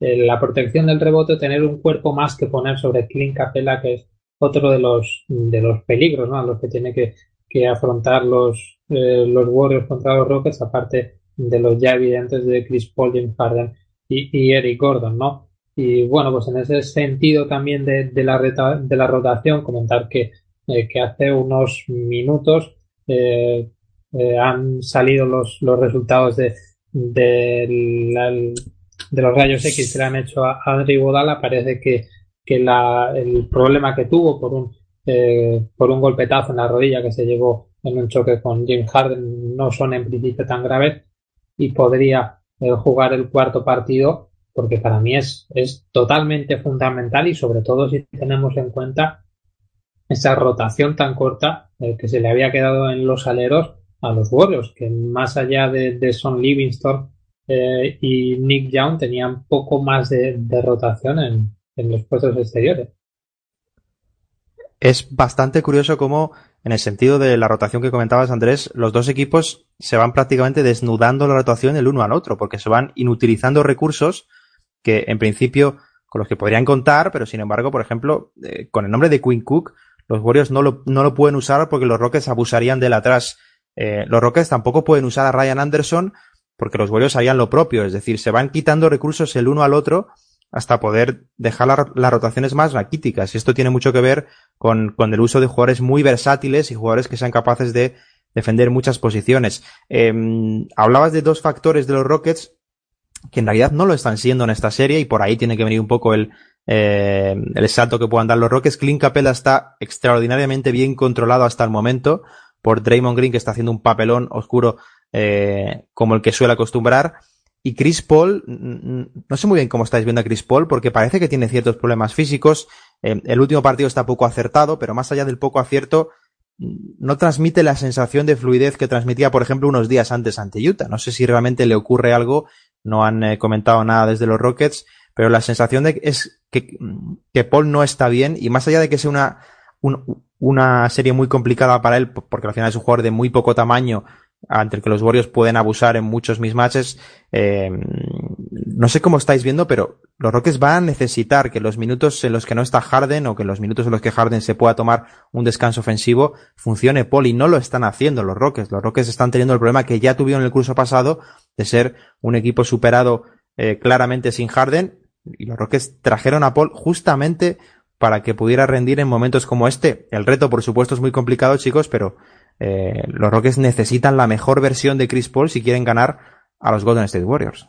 la protección del rebote, tener un cuerpo más que poner sobre Clint Capella, que es otro de los, de los peligros ¿no? a los que tiene que, que afrontar los, eh, los Warriors contra los Rockets, aparte de los ya evidentes de Chris Paul, James Harden y, y Eric Gordon, ¿no? Y bueno, pues en ese sentido también de, de la, reta, de la rotación, comentar que, eh, que hace unos minutos eh, eh, han salido los, los resultados de, de, la, de, los rayos X que le han hecho a Adri Bodala. Parece que, que la, el problema que tuvo por un, eh, por un golpetazo en la rodilla que se llevó en un choque con Jim Harden no son en principio tan graves y podría eh, jugar el cuarto partido porque para mí es, es totalmente fundamental y sobre todo si tenemos en cuenta esa rotación tan corta eh, que se le había quedado en los aleros a los Warriors, que más allá de, de Son Livingston eh, y Nick Young tenían poco más de, rotación en, los puestos exteriores. Es bastante curioso cómo, en el sentido de la rotación que comentabas, Andrés, los dos equipos se van prácticamente desnudando la rotación el uno al otro, porque se van inutilizando recursos que en principio con los que podrían contar, pero sin embargo, por ejemplo, eh, con el nombre de Quinn Cook, los Warriors no lo, no lo pueden usar porque los Rockets abusarían del atrás. Eh, los Rockets tampoco pueden usar a Ryan Anderson porque los Warriors harían lo propio, es decir, se van quitando recursos el uno al otro hasta poder dejar la, las rotaciones más raquíticas. Y esto tiene mucho que ver con, con, el uso de jugadores muy versátiles y jugadores que sean capaces de defender muchas posiciones. Eh, hablabas de dos factores de los Rockets que en realidad no lo están siendo en esta serie y por ahí tiene que venir un poco el, eh, el salto que puedan dar los Rockets. Clint Capella está extraordinariamente bien controlado hasta el momento por Draymond Green que está haciendo un papelón oscuro eh, como el que suele acostumbrar. Y Chris Paul, no sé muy bien cómo estáis viendo a Chris Paul porque parece que tiene ciertos problemas físicos. Eh, el último partido está poco acertado, pero más allá del poco acierto, no transmite la sensación de fluidez que transmitía, por ejemplo, unos días antes ante Utah. No sé si realmente le ocurre algo no han eh, comentado nada desde los Rockets, pero la sensación de es que, que Paul no está bien y más allá de que sea una, un, una serie muy complicada para él, porque al final es un jugador de muy poco tamaño, ante el que los Warriors pueden abusar en muchos mismatches. Eh, no sé cómo estáis viendo, pero los Rockets van a necesitar que los minutos en los que no está Harden o que los minutos en los que Harden se pueda tomar un descanso ofensivo funcione Paul y no lo están haciendo los Rockets. Los Rockets están teniendo el problema que ya tuvieron el curso pasado de ser un equipo superado eh, claramente sin Harden y los Rockets trajeron a Paul justamente para que pudiera rendir en momentos como este. El reto, por supuesto, es muy complicado, chicos, pero eh, los Rockets necesitan la mejor versión de Chris Paul si quieren ganar a los Golden State Warriors.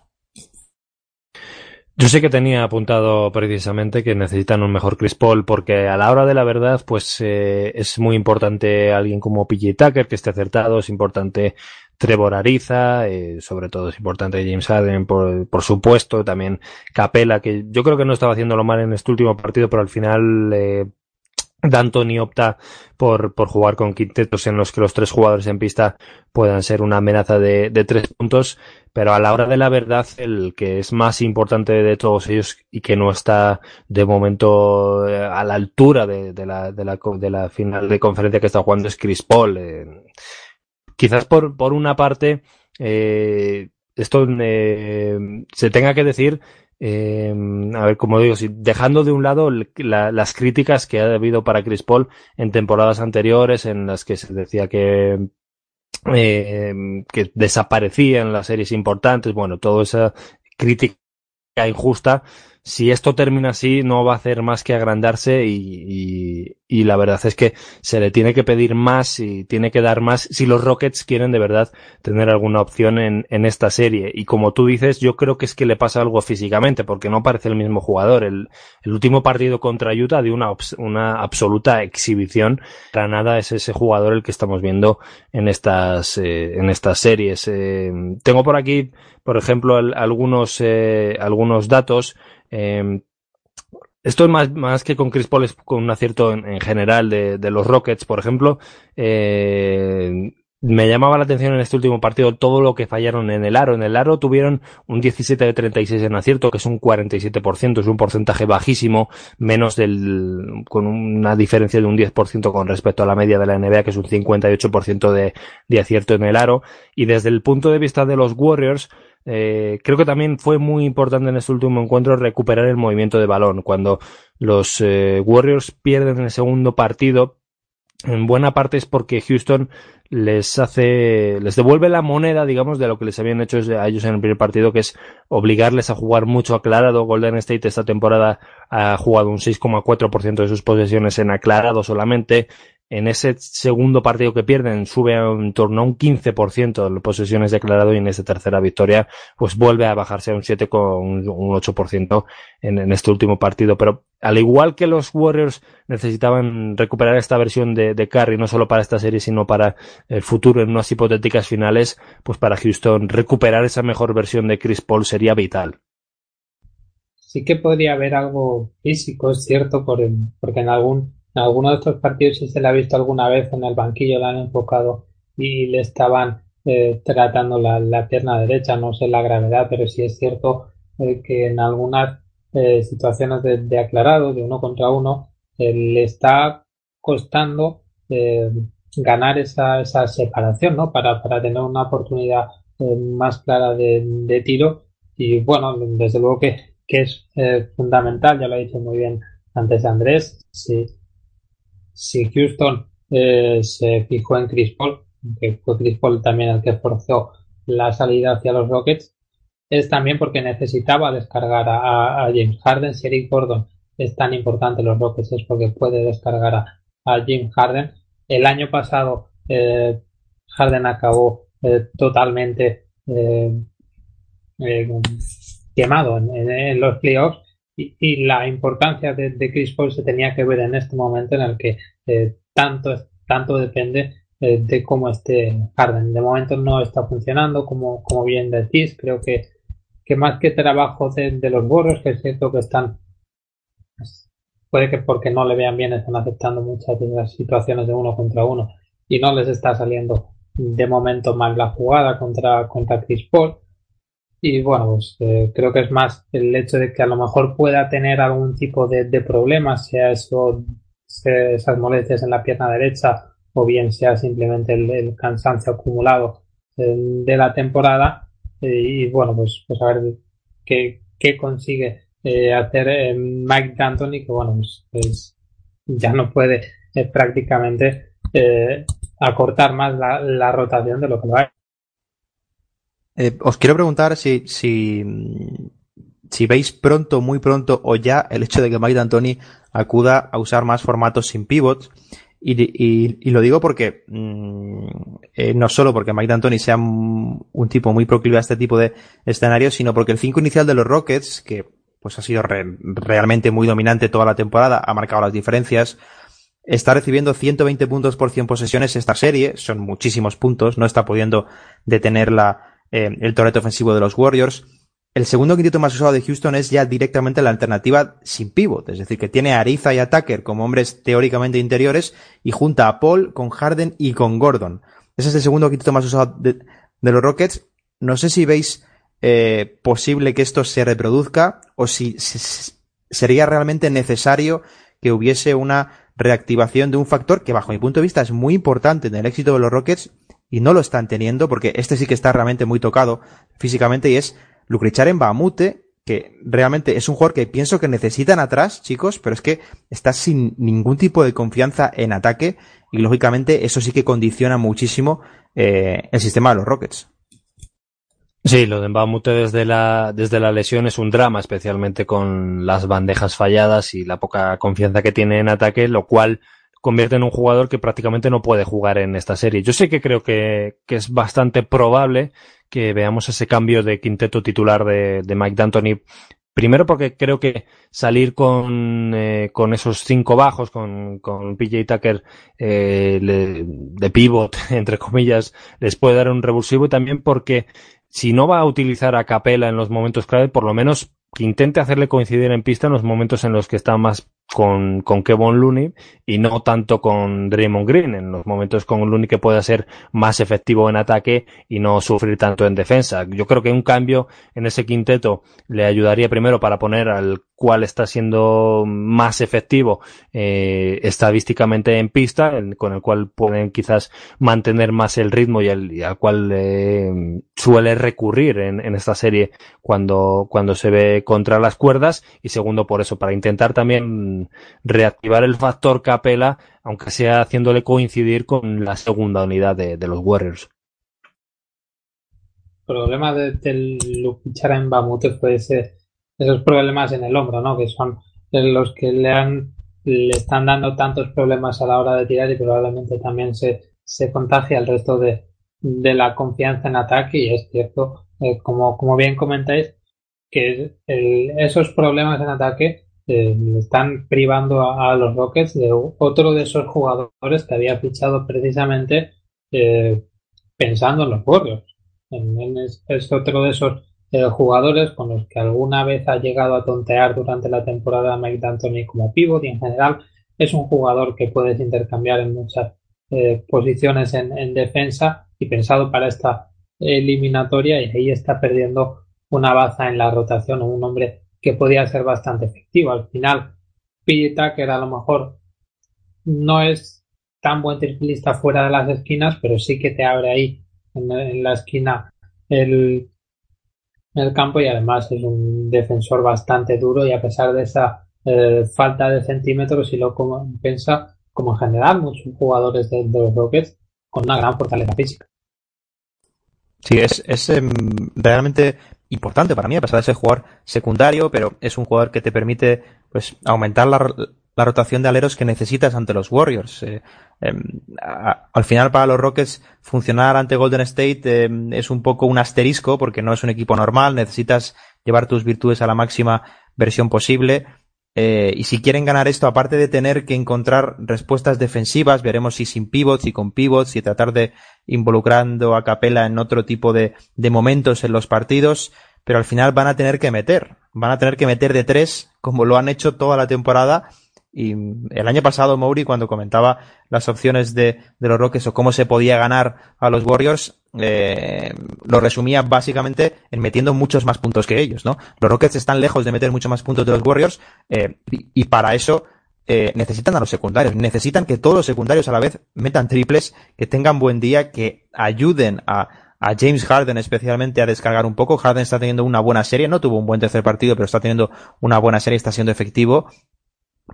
Yo sé que tenía apuntado precisamente que necesitan un mejor Chris Paul porque a la hora de la verdad pues eh, es muy importante alguien como PJ Tucker que esté acertado, es importante Trevor Ariza, eh, sobre todo es importante James Harden por, supuesto, también Capela que yo creo que no estaba haciéndolo mal en este último partido pero al final D'Antoni opta por, por jugar con quintetos en los que los tres jugadores en pista puedan ser una amenaza de, de, tres puntos, pero a la hora de la verdad, el que es más importante de todos ellos y que no está de momento eh, a la altura de, la, de, la, final de conferencia que está jugando es Chris Paul. Eh, quizás por, por una parte, eh, esto se tenga que decir eh, a ver, como digo, si dejando de un lado la, las críticas que ha habido para Chris Paul en temporadas anteriores en las que se decía que eh, que desaparecía las series importantes, bueno, toda esa crítica injusta, si esto termina así, no va a hacer más que agrandarse y, y, la verdad es que se le tiene que pedir más y tiene que dar más si los Rockets quieren de verdad tener alguna opción en, en esta serie. Y como tú dices, yo creo que es que le pasa algo físicamente, porque no parece el mismo jugador. El, el último partido contra Utah dio una, una absoluta exhibición. Para nada es ese jugador el que estamos viendo en estas, eh, en estas series. Eh, tengo por aquí, por ejemplo, algunos, eh, algunos datos. Eh, esto es más, más que con Chris Paul, es con un acierto en, en general de, de, los Rockets, por ejemplo. Eh, me llamaba la atención en este último partido todo lo que fallaron en el aro. En el aro tuvieron un 17 de 36 en acierto, que es un 47%, es un porcentaje bajísimo, menos del, con una diferencia de un 10% con respecto a la media de la NBA, que es un 58% de, de acierto en el aro. Y desde el punto de vista de los Warriors, eh, creo que también fue muy importante en este último encuentro recuperar el movimiento de balón. Cuando los eh, Warriors pierden el segundo partido, en buena parte es porque Houston les hace, les devuelve la moneda, digamos, de lo que les habían hecho a ellos en el primer partido, que es obligarles a jugar mucho aclarado. Golden State esta temporada ha jugado un 6,4% de sus posesiones en aclarado solamente en ese segundo partido que pierden sube en torno a un 15% de posesiones declarado y en esa tercera victoria pues vuelve a bajarse a un 7 con un 8% en, en, este último partido. Pero al igual que los Warriors necesitaban recuperar esta versión de, de Curry no solo para esta serie sino para el futuro en unas hipotéticas finales, pues para Houston recuperar esa mejor versión de Chris Paul sería vital. Sí que podría haber algo físico, es cierto, por porque en algún en alguno de estos partidos sí se le ha visto alguna vez en el banquillo, le han enfocado y le estaban eh, tratando la, la, pierna derecha, no sé la gravedad, pero sí es cierto eh, que en algunas eh, situaciones de, aclarado, de uno contra uno, eh, le está costando eh, ganar esa, esa separación, ¿no? Para, para tener una oportunidad más clara de, de, tiro. Y bueno, desde luego que, que es fundamental, ya lo ha dicho muy bien antes Andrés, sí si Houston eh, se fijó en Chris Paul, que fue Chris Paul también el que forzó la salida hacia los Rockets, es también porque necesitaba descargar a, James Harden. Si Eric Gordon es tan importante los Rockets es porque puede descargar a, a James Harden. El año pasado eh, Harden acabó eh, totalmente eh, eh, quemado en, en, los playoffs y, y la importancia de, de, Chris Paul se tenía que ver en este momento en el que eh, tanto, tanto depende eh, de cómo esté Harden. De momento no está funcionando, como, como bien decís. Creo que, que más que trabajo de, de los borros, que es cierto que están, pues, puede que porque no le vean bien están aceptando muchas de las situaciones de uno contra uno y no les está saliendo de momento mal la jugada contra, contra Chris Paul y bueno, pues eh, creo que es más el hecho de que a lo mejor pueda tener algún tipo de, de problemas, sea eso, sea esas molestias en la pierna derecha o bien sea simplemente el, el cansancio acumulado eh, de la temporada. Eh, y bueno, pues, pues a ver qué, qué consigue eh, hacer Mike D'Antoni, que bueno, pues, pues ya no puede prácticamente acortar más la, la rotación de lo que lo hay. Eh, os quiero preguntar si, si, si veis pronto, muy pronto o ya el hecho de que Mike D'Antoni acuda a usar más formatos sin pivots. Y, y, y lo digo porque mmm, eh, no solo porque Mike D'Antoni sea un, tipo muy proclive a este tipo de escenarios, sino porque el 5 inicial de los Rockets, que pues ha sido re, realmente muy dominante toda la temporada, ha marcado las diferencias, está recibiendo 120 puntos por 100 posesiones esta serie, son muchísimos puntos, no está pudiendo detener la, eh, el torrete ofensivo de los Warriors. El segundo quinteto más usado de Houston es ya directamente la alternativa sin pivot, es decir, que tiene a Ariza y a como hombres teóricamente interiores y junta a Paul con Harden y con Gordon. Ese es el segundo quinteto más usado de, de los Rockets. No sé si veis eh, posible que esto se reproduzca o si, si sería realmente necesario que hubiese una reactivación de un factor que bajo mi punto de vista es muy importante en el éxito de los Rockets y no lo están teniendo porque este sí que está realmente muy tocado físicamente y es Lucrichar en Bamute, que realmente es un jugador que pienso que necesitan atrás, chicos, pero es que está sin ningún tipo de confianza en ataque y lógicamente eso sí que condiciona muchísimo eh, el sistema de los Rockets. Sí, lo de Mbamute desde la, desde la lesión es un drama, especialmente con las bandejas falladas y la poca confianza que tiene en ataque, lo cual convierte en un jugador que prácticamente no puede jugar en esta serie. Yo sé que creo que, que es bastante probable que veamos ese cambio de quinteto titular de, de Mike D'Antoni Primero porque creo que salir con, eh, con esos cinco bajos, con, con PJ Tucker eh, le, de pivot, entre comillas, les puede dar un revulsivo y también porque si no va a utilizar a Capela en los momentos clave, por lo menos que intente hacerle coincidir en pista en los momentos en los que está más con, con Kevin Looney y no tanto con Draymond Green, en los momentos con Looney que pueda ser más efectivo en ataque y no sufrir tanto en defensa. Yo creo que un cambio en ese quinteto le ayudaría primero para poner al cual está siendo más efectivo eh, estadísticamente en pista, con el cual pueden quizás mantener más el ritmo y, el, al cual eh, suele recurrir en, en, esta serie cuando, cuando se ve contra las cuerdas y segundo por eso, para intentar también reactivar el factor capela, aunque sea haciéndole coincidir con la segunda unidad de, los Warriors. El problema de, de luchar en Bamute fue ese esos problemas en el hombro, ¿no? Que son los que le han le están dando tantos problemas a la hora de tirar y probablemente también se, se contagia al resto de, de la confianza en ataque y es cierto, eh, como, como bien comentáis, que el, esos problemas en ataque eh, están privando a, los Rockets de otro de esos jugadores que había fichado precisamente eh, pensando en los Warriors. Es, es, otro de esos eh, jugadores con los que alguna vez ha llegado a tontear durante la temporada Mike D'Antoni como pivot y en general es un jugador que puedes intercambiar en muchas eh, posiciones en, en, defensa y pensado para esta eliminatoria y ahí está perdiendo una baza en la rotación o un hombre que podía ser bastante efectivo. Al final, PJ Tucker a lo mejor no es tan buen triplista fuera de las esquinas, pero sí que te abre ahí en, la esquina el el campo y además es un defensor bastante duro y a pesar de esa eh, falta de centímetros y lo compensa como en general muchos jugadores de, los Rockets con una gran fortaleza física. Sí, es, es eh, realmente importante para mí, a pesar de ser jugador secundario, pero es un jugador que te permite pues aumentar la, rotación de aleros que necesitas ante los Warriors. Eh, a, al final para los Rockets funcionar ante Golden State eh, es un poco un asterisco porque no es un equipo normal, necesitas llevar tus virtudes a la máxima versión posible. Y si quieren ganar esto, aparte de tener que encontrar respuestas defensivas, veremos si sin pivots y con pivots y tratar de involucrando a Capela en otro tipo de, de momentos en los partidos, pero al final van a tener que meter, van a tener que meter de tres, como lo han hecho toda la temporada, y el año pasado, Maury, cuando comentaba las opciones de, de los Rockets o cómo se podía ganar a los Warriors, eh, lo resumía básicamente en metiendo muchos más puntos que ellos, ¿no? Los Rockets están lejos de meter muchos más puntos de los Warriors eh, y, para eso eh, necesitan a los secundarios, necesitan que todos los secundarios a la vez metan triples, que tengan buen día, que ayuden a, a James Harden especialmente a descargar un poco. Harden está teniendo una buena serie, no tuvo un buen tercer partido, pero está teniendo una buena serie, está siendo efectivo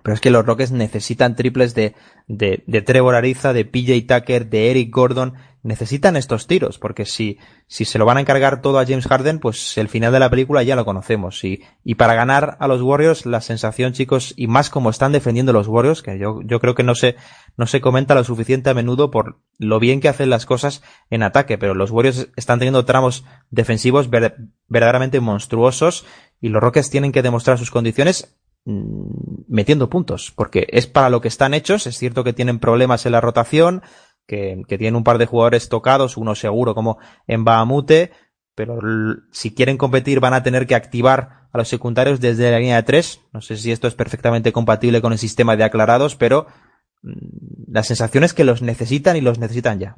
pero es que los Rockets necesitan triples de, de, de Trevor Ariza, de PJ Tucker, de Eric Gordon. Necesitan estos tiros, porque si, si se lo van a encargar todo a James Harden, pues el final de la película ya lo conocemos. Y, y para ganar a los Warriors, la sensación, chicos, y más como están defendiendo los Warriors, que yo, yo creo que no se, no se comenta lo suficiente a menudo por lo bien que hacen las cosas en ataque, pero los Warriors están teniendo tramos defensivos ver, verdaderamente monstruosos y los Rockets tienen que demostrar sus condiciones metiendo puntos, porque es para lo que están hechos. Es cierto que tienen problemas en la rotación, que, que tienen un par de jugadores tocados, uno seguro como en Bahamute, pero si quieren competir van a tener que activar a los secundarios desde la línea de tres. No sé si esto es perfectamente compatible con el sistema de aclarados, pero mm, la sensación es que los necesitan y los necesitan ya.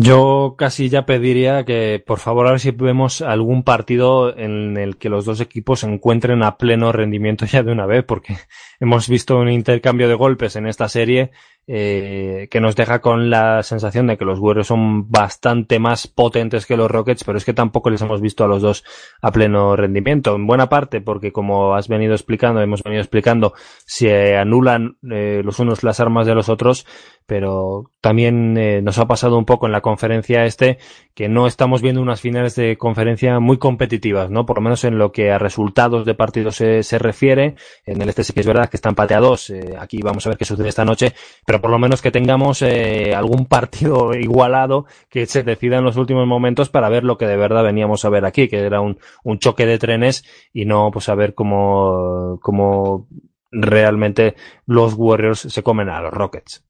Yo casi ya pediría que, por favor, a ver si vemos algún partido en el que los dos equipos se encuentren a pleno rendimiento ya de una vez, porque hemos visto un intercambio de golpes en esta serie eh, que nos deja con la sensación de que los Warriors son bastante más potentes que los Rockets, pero es que tampoco les hemos visto a los dos a pleno rendimiento. En buena parte porque, como has venido explicando, hemos venido explicando, se anulan eh, los unos las armas de los otros, pero también eh, nos ha pasado un poco en la conferencia este que no estamos viendo unas finales de conferencia muy competitivas, ¿no? Por lo menos en lo que a resultados de partidos se, se refiere. En el este sí que es verdad que están pateados. Eh, aquí vamos a ver qué sucede esta noche, pero por lo menos que tengamos eh, algún partido igualado que se decida en los últimos momentos para ver lo que de verdad veníamos a ver aquí, que era un, un choque de trenes y no pues a ver cómo, cómo realmente los Warriors se comen a los Rockets.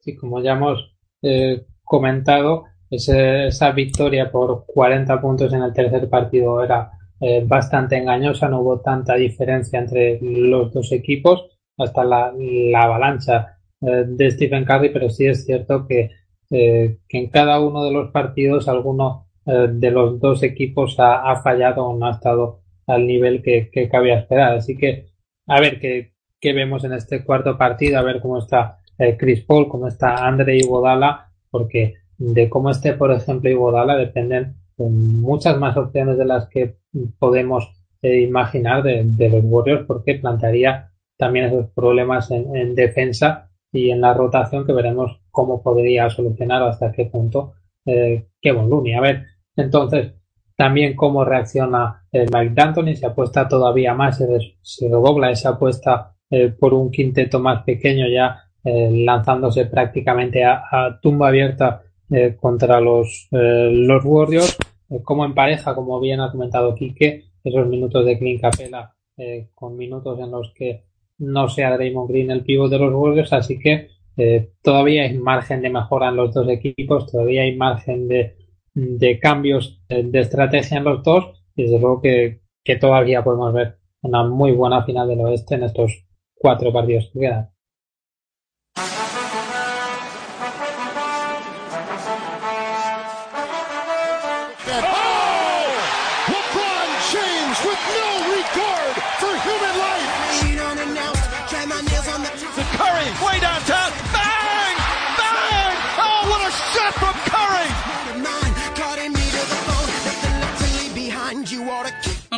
Sí, como ya hemos eh, comentado, ese, esa victoria por 40 puntos en el tercer partido era eh, bastante engañosa, no hubo tanta diferencia entre los dos equipos hasta la, la avalancha eh, de Stephen Curry, pero sí es cierto que, que en cada uno de los partidos alguno de los dos equipos ha, fallado o no ha estado al nivel que, que cabía esperar. Así que a ver qué, qué vemos en este cuarto partido, a ver cómo está eh, Chris Paul, cómo está Andre Iguodala, porque de cómo esté, por ejemplo, Iguodala dependen muchas más opciones de las que podemos eh, imaginar de, los Warriors, porque plantearía también esos problemas en, en, defensa y en la rotación que veremos cómo podría solucionar hasta qué punto eh, Kevin Looney. A ver, entonces, también cómo reacciona eh, Mike D'Antoni, se apuesta todavía más, se, se dobla esa apuesta eh, por un quinteto más pequeño ya eh, lanzándose prácticamente a, tumba abierta eh, contra los, eh, los Warriors, como en pareja, como bien ha comentado Quique, esos minutos de Clint Capela con minutos en los que no sea Draymond Green el pívot de los Warriors, así que todavía hay margen de mejora en los dos equipos, todavía hay margen de, de cambios de estrategia en los dos, y desde luego que, que todavía podemos ver una muy buena final del oeste en estos cuatro partidos que quedan.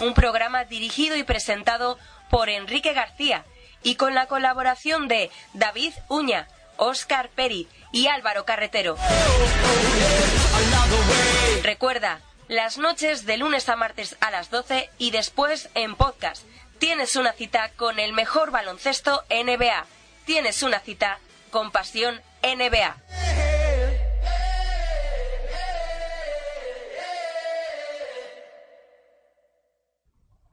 Un programa dirigido y presentado por Enrique García y con la colaboración de David Uña, Óscar Peri y Álvaro Carretero. Recuerda, las noches de lunes a martes a las 12 y después en podcast. Tienes una cita con el mejor baloncesto NBA. Tienes una cita con Pasión NBA.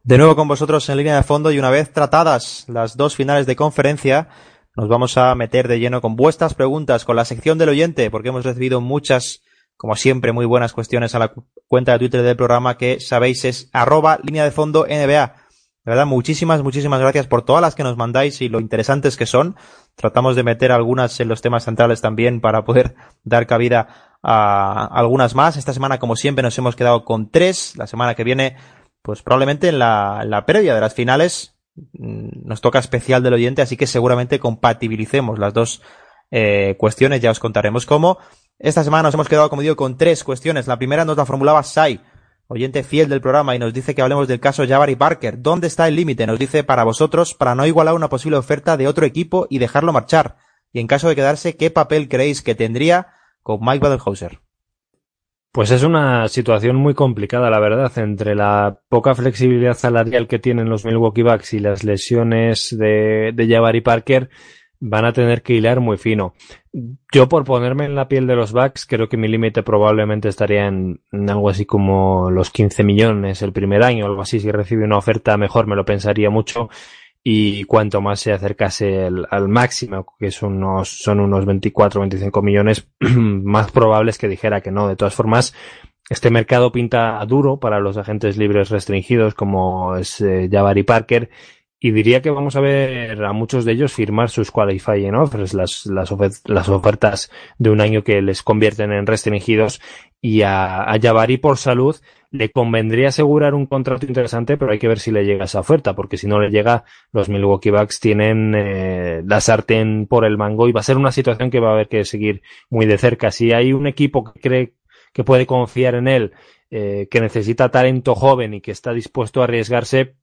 De nuevo con vosotros en línea de fondo y una vez tratadas las dos finales de conferencia, nos vamos a meter de lleno con vuestras preguntas, con la sección del oyente, porque hemos recibido muchas, como siempre, muy buenas cuestiones a la cuenta de Twitter del programa que sabéis es arroba línea de fondo NBA. De verdad, muchísimas, muchísimas gracias por todas las que nos mandáis y lo interesantes que son. Tratamos de meter algunas en los temas centrales también para poder dar cabida a algunas más. Esta semana, como siempre, nos hemos quedado con tres. La semana que viene pues probablemente en la, en la previa de las finales mm, nos toca especial del oyente, así que seguramente compatibilicemos las dos eh, cuestiones, ya os contaremos cómo. Esta semana nos hemos quedado, como digo, con tres cuestiones. La primera nos la formulaba Sai, oyente fiel del programa, y nos dice que hablemos del caso Jabari Parker. ¿Dónde está el límite? Nos dice para vosotros, para no igualar una posible oferta de otro equipo y dejarlo marchar. Y en caso de quedarse, ¿qué papel creéis que tendría con Mike Badenhauser? Pues es una situación muy complicada, la verdad, entre la poca flexibilidad salarial que tienen los Milwaukee Bucks y las lesiones de, de Jabari Parker, van a tener que hilar muy fino. Yo, por ponerme en la piel de los Bucks, creo que mi límite probablemente estaría en, en, algo así como los 15 millones el primer año, algo así. Si recibe una oferta mejor, me lo pensaría mucho. Y cuanto más se acercase al máximo, que son unos, son unos 24 25 millones, más probables que dijera que no. De todas formas, este mercado pinta duro para los agentes libres restringidos como es eh, Jabari Parker y diría que vamos a ver a muchos de ellos firmar sus qualifying offers, las, las, las ofertas de un año que les convierten en restringidos y a, a Jabari por salud le convendría asegurar un contrato interesante, pero hay que ver si le llega esa oferta, porque si no le llega, los Milwaukee Bucks tienen eh, la sartén por el mango y va a ser una situación que va a haber que seguir muy de cerca. Si hay un equipo que cree que puede confiar en él, eh, que necesita talento joven y que está dispuesto a arriesgarse,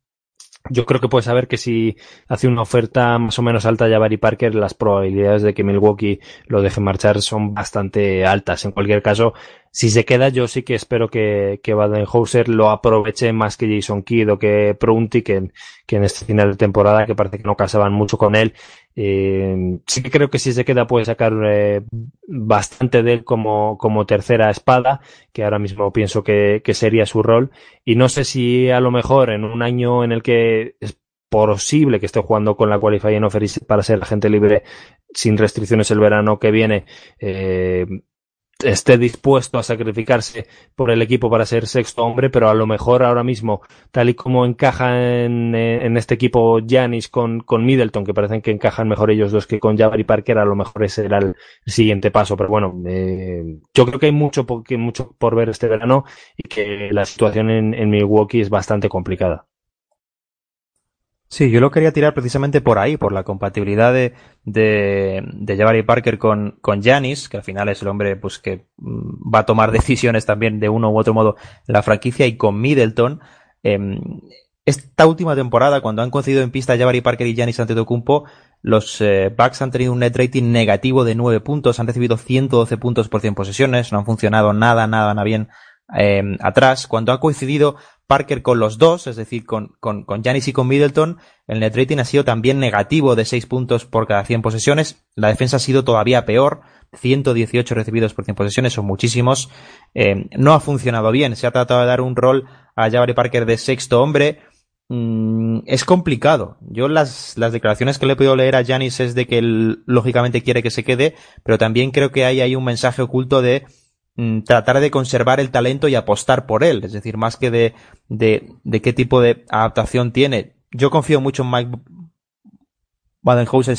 yo creo que puede saber que si hace una oferta más o menos alta a Jabari Parker, las probabilidades de que Milwaukee lo deje marchar son bastante altas. En cualquier caso, si se queda, yo sí que espero que, que Badenhauser lo aproveche más que Jason Kidd o que Prunty, que, que en este final de temporada, que parece que no casaban mucho con él. Eh, sí que creo que si se queda puede sacar eh, bastante de él como, como tercera espada, que ahora mismo pienso que, que sería su rol. Y no sé si a lo mejor en un año en el que es posible que esté jugando con la Qualifying Offer para ser agente libre sin restricciones el verano que viene, eh, esté dispuesto a sacrificarse por el equipo para ser sexto hombre, pero a lo mejor ahora mismo, tal y como encaja en, en este equipo Janis con, con Middleton, que parecen que encajan mejor ellos dos que con Jabari Parker, a lo mejor ese era el siguiente paso. Pero bueno, eh, yo creo que hay mucho, mucho por ver este verano y que la situación en Milwaukee es bastante complicada. Sí, yo lo quería tirar precisamente por ahí, por la compatibilidad de, de, de Jabari Parker con, con Giannis, que al final es el hombre pues que mm, va a tomar decisiones también de uno u otro modo en la franquicia, y con Middleton. Eh, esta última temporada, cuando han concedido en pista Jabari Parker y Giannis Antetokounmpo, los eh, Bucks han tenido un net rating negativo de 9 puntos, han recibido 112 puntos por 100 posesiones, no han funcionado nada, nada, nada bien eh, atrás. Cuando ha coincidido Parker con los dos, es decir, con, con, con y con Middleton, el net rating ha sido también negativo de 6 puntos por cada 100 posesiones. La defensa ha sido todavía peor, 118 recibidos por 100 posesiones, son muchísimos. Eh, no ha funcionado bien, se ha tratado de dar un rol a Jabari Parker de sexto hombre. Mm, es complicado. Yo las, las declaraciones que le he podido leer a Giannis es de que él lógicamente quiere que se quede, pero también creo que hay ahí un mensaje oculto de tratar de conservar el talento y apostar por él, es decir, más que de, de, de qué tipo de adaptación tiene. Yo confío mucho en Mike Badenhauser,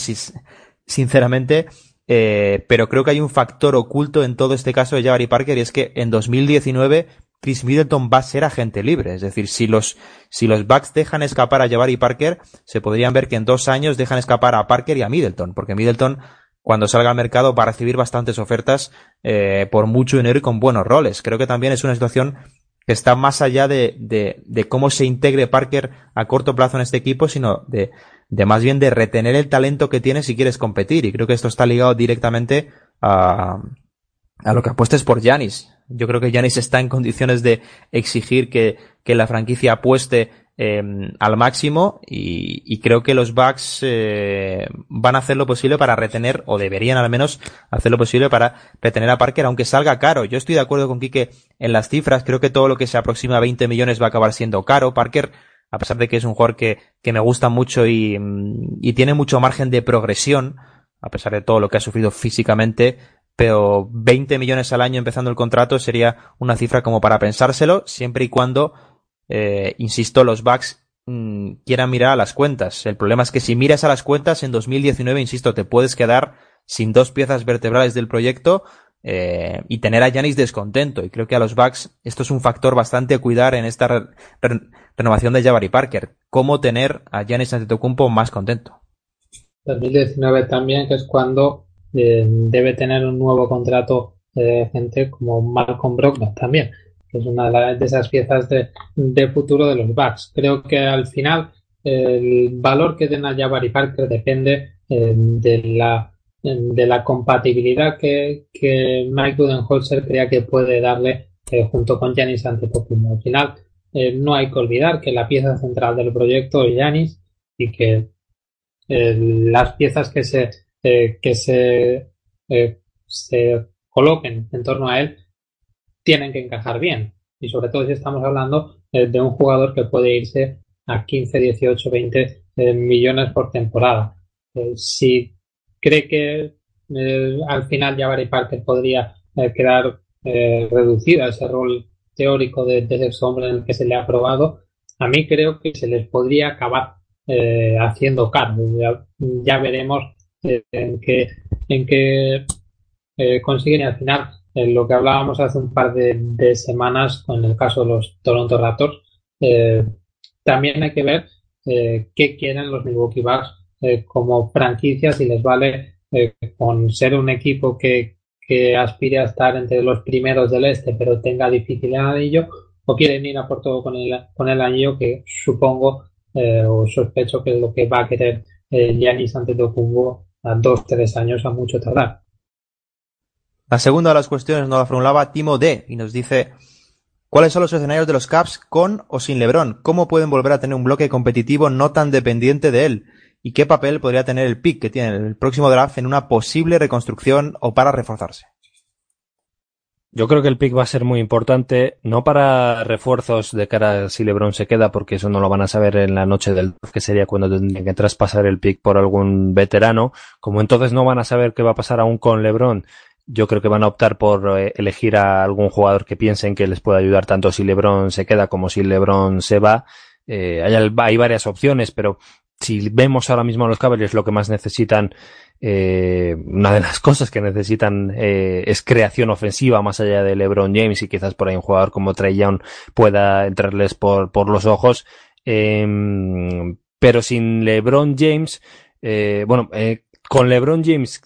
sinceramente, eh, pero creo que hay un factor oculto en todo este caso de Jabari Parker y es que en 2019 Chris Middleton va a ser agente libre. Es decir, si los, si los Bucks dejan escapar a Jabari Parker, se podrían ver que en dos años dejan escapar a Parker y a Middleton, porque Middleton cuando salga al mercado va a recibir bastantes ofertas eh, por mucho dinero y con buenos roles. Creo que también es una situación que está más allá de, de, de, cómo se integre Parker a corto plazo en este equipo, sino de, de más bien de retener el talento que tienes si quieres competir. Y creo que esto está ligado directamente a, a lo que apuestes por Yanis. Yo creo que Yanis está en condiciones de exigir que, que la franquicia apueste eh, al máximo y, y, creo que los Bucks eh, van a hacer lo posible para retener, o deberían al menos hacer lo posible para retener a Parker, aunque salga caro. Yo estoy de acuerdo con Quique en las cifras, creo que todo lo que se aproxima a 20 millones va a acabar siendo caro. Parker, a pesar de que es un jugador que, que me gusta mucho y, y tiene mucho margen de progresión, a pesar de todo lo que ha sufrido físicamente, pero 20 millones al año empezando el contrato sería una cifra como para pensárselo, siempre y cuando eh, insisto, los Bucks mmm, quieran mirar a las cuentas. El problema es que si miras a las cuentas en 2019, insisto, te puedes quedar sin dos piezas vertebrales del proyecto eh, y tener a Yanis descontento. Y creo que a los Bucks esto es un factor bastante a cuidar en esta re re renovación de Jabari Parker. Cómo tener a Yanis Antetokounmpo más contento. 2019 también, que es cuando eh, debe tener un nuevo contrato de gente como Malcolm Brogdon también es una de esas piezas de, de, futuro de los Bucks. Creo que al final el valor que den a Jabari Parker depende eh, de la de la compatibilidad que, que Mike Budenholzer crea que puede darle eh, junto con Janis Antetokounmpo. Al final eh, no hay que olvidar que la pieza central del proyecto es Janis y que las piezas que se que se se coloquen en torno a él tienen que encajar bien. Y sobre todo si estamos hablando eh, de un jugador que puede irse a 15, 18, 20 millones por temporada. si cree que al final Jabari Parker podría quedar reducida ese rol teórico de, de ese hombre en el que se le ha probado, a mí creo que se les podría acabar eh, haciendo cargo. Ya, veremos eh, en qué, en qué eh, consiguen al final en lo que hablábamos hace un par de, semanas con el caso de los Toronto Raptors. también hay que ver qué quieren los Milwaukee Bucks como franquicia, si les vale con ser un equipo que, aspire a estar entre los primeros del este, pero tenga dificultad en ello, o quieren ir a por todo con el, con el anillo que supongo eh, o sospecho que es lo que va a querer eh, Giannis antes de a dos, tres años a mucho tardar. La segunda de las cuestiones nos la formulaba Timo D y nos dice ¿Cuáles son los escenarios de los Caps con o sin LeBron? ¿Cómo pueden volver a tener un bloque competitivo no tan dependiente de él? ¿Y qué papel podría tener el pick que tiene el próximo draft en una posible reconstrucción o para reforzarse? Yo creo que el pick va a ser muy importante, no para refuerzos de cara a si LeBron se queda, porque eso no lo van a saber en la noche del que sería cuando tendrían que traspasar el pick por algún veterano. Como entonces no van a saber qué va a pasar aún con LeBron, yo creo que van a optar por eh, elegir a algún jugador que piensen que les pueda ayudar tanto si LeBron se queda como si LeBron se va. Eh, hay, varias opciones, pero si vemos ahora mismo a los Cavaliers lo que más necesitan eh, una de las cosas que necesitan eh, es creación ofensiva más allá de LeBron James y quizás por ahí un jugador como Trey Young pueda entrarles por, por los ojos. Em, pero sin LeBron James, bueno, con LeBron James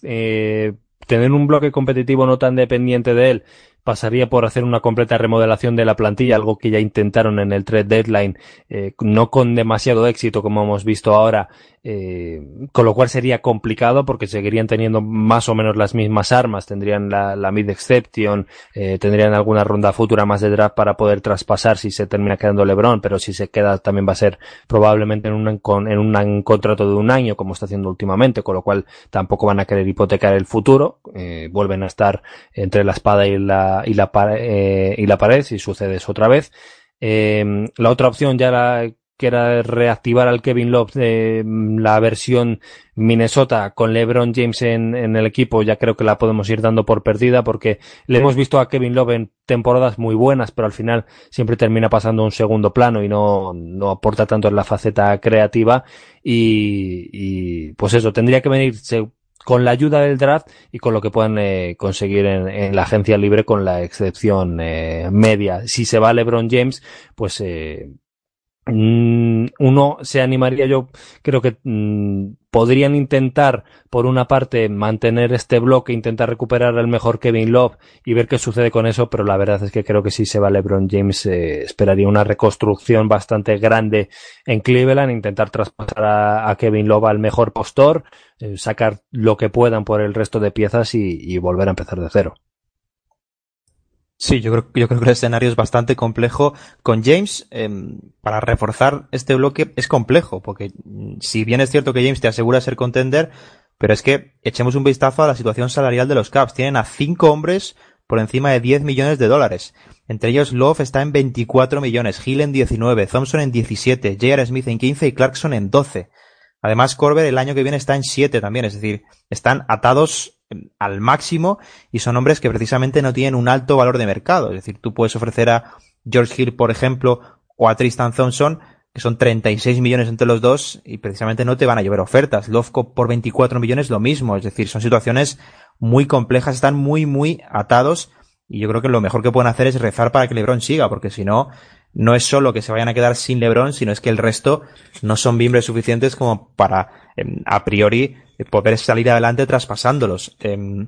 tener un bloque competitivo no tan dependiente de él pasaría por hacer una completa remodelación de la plantilla, algo que ya intentaron en el trade deadline, eh, no con demasiado éxito como hemos visto ahora, eh, con lo cual sería complicado porque seguirían teniendo más o menos las mismas armas, tendrían la, la mid exception, eh, tendrían alguna ronda futura más de draft para poder traspasar si se termina quedando LeBron, pero si se queda también va a ser probablemente en un, en un contrato de un año como está haciendo últimamente, con lo cual tampoco van a querer hipotecar el futuro, eh, vuelven a estar entre la espada y la, y la, y la pared si sucede eso otra vez. La otra opción ya la que era reactivar al Kevin Love de mm, la versión Minnesota con LeBron James en, en, el equipo, ya creo que la podemos ir dando por perdida porque le hemos visto a Kevin Love en temporadas muy buenas, pero al final siempre termina pasando un segundo plano y no, no aporta tanto en la faceta creativa y, y pues eso, tendría que venirse con la ayuda del draft y con lo que puedan eh, conseguir en, en, la agencia libre con la excepción eh, media. Si se va LeBron James, pues eh, uno se animaría, yo creo que mmm, podrían intentar, por una parte, mantener este bloque, intentar recuperar el mejor Kevin Love y ver qué sucede con eso, pero la verdad es que creo que si se va LeBron James, eh, esperaría una reconstrucción bastante grande en Cleveland, intentar traspasar a, Kevin Love al mejor postor, eh, sacar lo que puedan por el resto de piezas y volver a empezar de cero. Sí, yo creo, yo creo que el escenario es bastante complejo. Con James, eh, para reforzar este bloque es complejo, porque mm, si bien es cierto que James te asegura ser contender, pero es que echemos un vistazo a la situación salarial de los Caps. Tienen a cinco hombres por encima de 10 millones de dólares. Entre ellos Love está en 24 millones, Hill en 19, Thompson en 17, J.R. Smith en 15 y Clarkson en 12. Además, Corber el año que viene está en 7 también, es decir, están atados al máximo y son hombres que precisamente no tienen un alto valor de mercado. Es decir, tú puedes ofrecer a George Hill, por ejemplo, o a Tristan Thompson, que son 36 millones entre los dos y precisamente no te van a llover ofertas. Lofco por 24 millones lo mismo. Es decir, son situaciones muy complejas, están muy, muy atados y yo creo que lo mejor que pueden hacer es rezar para que LeBron siga, porque si no, no es solo que se vayan a quedar sin LeBron, sino es que el resto no son miembros suficientes como para, eh, a priori, poder salir adelante traspasándolos. Eh,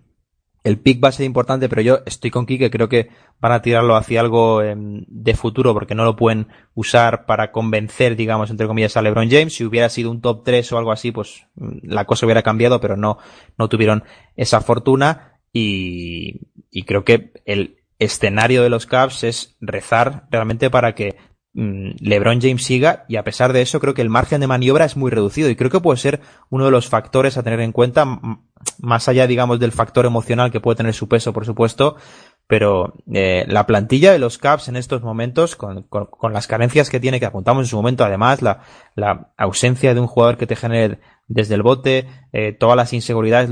el pick va a ser importante, pero yo estoy con Kike, creo que van a tirarlo hacia algo eh, de futuro porque no lo pueden usar para convencer, digamos, entre comillas, a LeBron James. Si hubiera sido un top 3 o algo así, pues mm, la cosa hubiera cambiado, pero no, no tuvieron esa fortuna y, y creo que el, escenario de los Cavs es rezar realmente para que LeBron James siga y a pesar de eso creo que el margen de maniobra es muy reducido y creo que puede ser uno de los factores a tener en cuenta más allá digamos del factor emocional que puede tener su peso por supuesto pero eh, la plantilla de los Caps en estos momentos, con, con, las carencias que tiene, que apuntamos en su momento, además, la, la ausencia de un jugador que te genere desde el bote, eh, todas las inseguridades,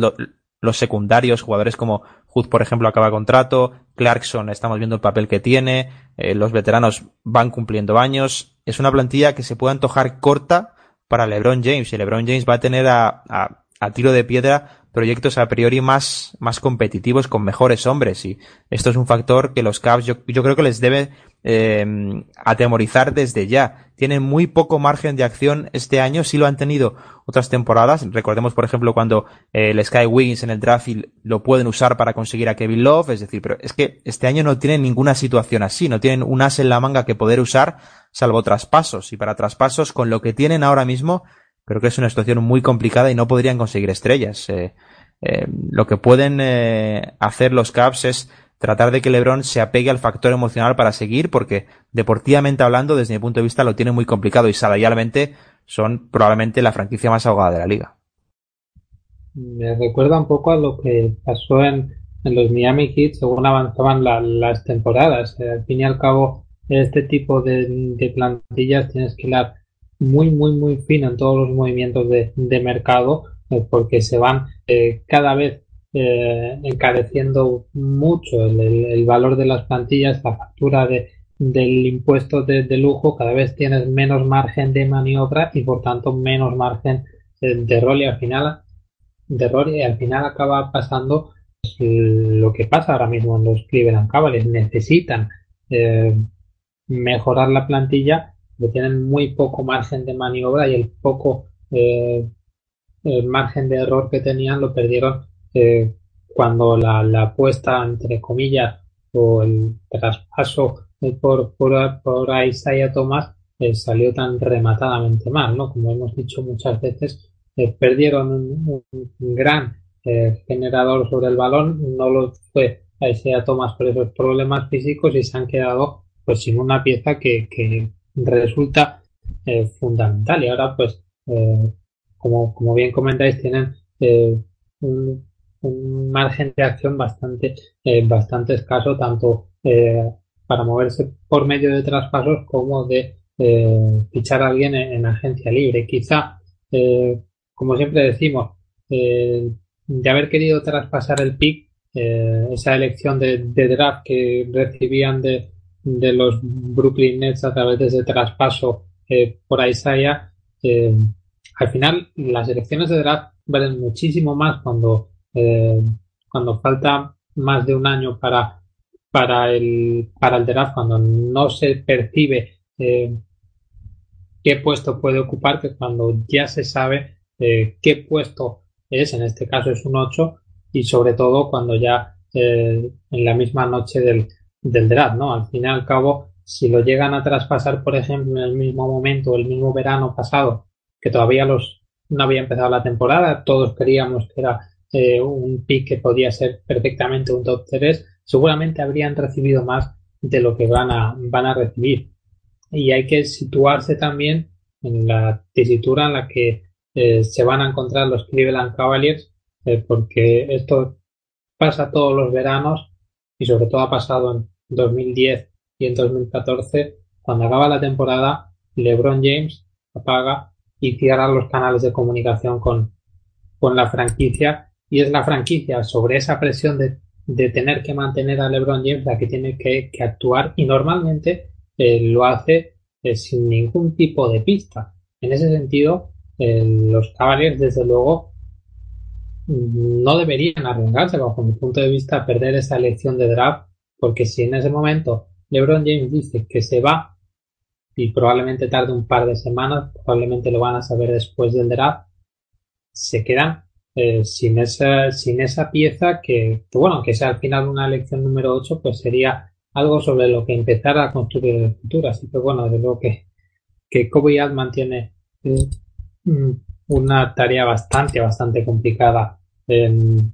los secundarios, jugadores como Hood, por ejemplo, acaba contrato, Clarkson, estamos viendo el papel que tiene, eh, los veteranos van cumpliendo años, es una plantilla que se puede antojar corta para LeBron James, y LeBron James va a tener a, a, a tiro de piedra proyectos a priori más, más competitivos con mejores hombres y esto es un factor que los Cavs yo, yo creo que les debe eh, atemorizar desde ya. Tienen muy poco margen de acción este año, sí lo han tenido otras temporadas. Recordemos, por ejemplo, cuando eh, el Sky Wiggins en el draft lo pueden usar para conseguir a Kevin Love, es decir, pero es que este año no tienen ninguna situación así, no tienen un as en la manga que poder usar salvo traspasos y para traspasos con lo que tienen ahora mismo creo que es una situación muy complicada y no podrían conseguir estrellas. Eh, eh, lo que pueden eh, hacer los Caps es tratar de que LeBron se apegue al factor emocional para seguir, porque deportivamente hablando, desde mi punto de vista, lo tiene muy complicado y salarialmente son probablemente la franquicia más ahogada de la liga. Me recuerda un poco a lo que pasó en, los Miami Heat según avanzaban las temporadas. al fin y al cabo, este tipo de, plantillas tienes que dar muy, muy, muy fino en todos los movimientos de, de mercado eh, porque se van eh, cada vez eh, encareciendo mucho el, valor de las plantillas, la factura de, del impuesto de, lujo, cada vez tienes menos margen de maniobra y por tanto menos margen de error y al final de error y al final acaba pasando lo que pasa ahora mismo en los Cleveland Cavaliers. Necesitan mejorar la plantilla tienen muy poco margen de maniobra y el poco eh, el margen de error que tenían lo perdieron eh, cuando la, la, apuesta, entre comillas, o el traspaso por, por, por Isaiah Thomas eh, salió tan rematadamente mal, ¿no? Como hemos dicho muchas veces, eh, perdieron un, gran eh, generador sobre el balón, no lo fue Isaiah Thomas por esos problemas físicos y se han quedado pues sin una pieza que, que resulta eh, fundamental. Y ahora, pues, eh, como, como bien comentáis, tienen eh, un, margen de acción bastante, bastante escaso, tanto para moverse por medio de traspasos como de fichar a alguien en, en, agencia libre. Quizá, como siempre decimos, de haber querido traspasar el pick, esa elección de, de draft que recibían de, de los Brooklyn Nets a través de ese traspaso eh, por Isaiah, eh, al final las elecciones de draft valen muchísimo más cuando, eh, cuando falta más de un año para, para, el, para el draft, cuando no se percibe eh, qué puesto puede ocupar, que cuando ya se sabe eh, qué puesto es, en este caso es un 8, y sobre todo cuando ya en la misma noche del, del draft, ¿no? Al fin y al cabo, si lo llegan a traspasar, por ejemplo, en el mismo momento, el mismo verano pasado, que todavía los no había empezado la temporada, todos creíamos que era eh, un pick que podía ser perfectamente un top 3, seguramente habrían recibido más de lo que van a, van a recibir. Y hay que situarse también en la tesitura en la que eh, se van a encontrar los Cleveland Cavaliers, eh, porque esto pasa todos los veranos y sobre todo ha pasado en 2010 y en 2014, cuando acaba la temporada, LeBron James apaga y cierra los canales de comunicación con, con la franquicia y es la franquicia sobre esa presión de, de tener que mantener a LeBron James la que tiene que, que actuar y normalmente eh, lo hace eh, sin ningún tipo de pista. En ese sentido, eh, los Cavaliers desde luego no deberían arriesgarse bajo mi punto de vista a perder esa elección de draft porque si en ese momento LeBron James dice que se va y probablemente tarde un par de semanas, probablemente lo van a saber después del draft, se quedan eh, sin esa sin esa pieza que, bueno, que sea al final una elección número 8, pues sería algo sobre lo que empezar a construir el futuro. Así que bueno, desde luego que, que Kobe Altman tiene una tarea bastante, bastante complicada en,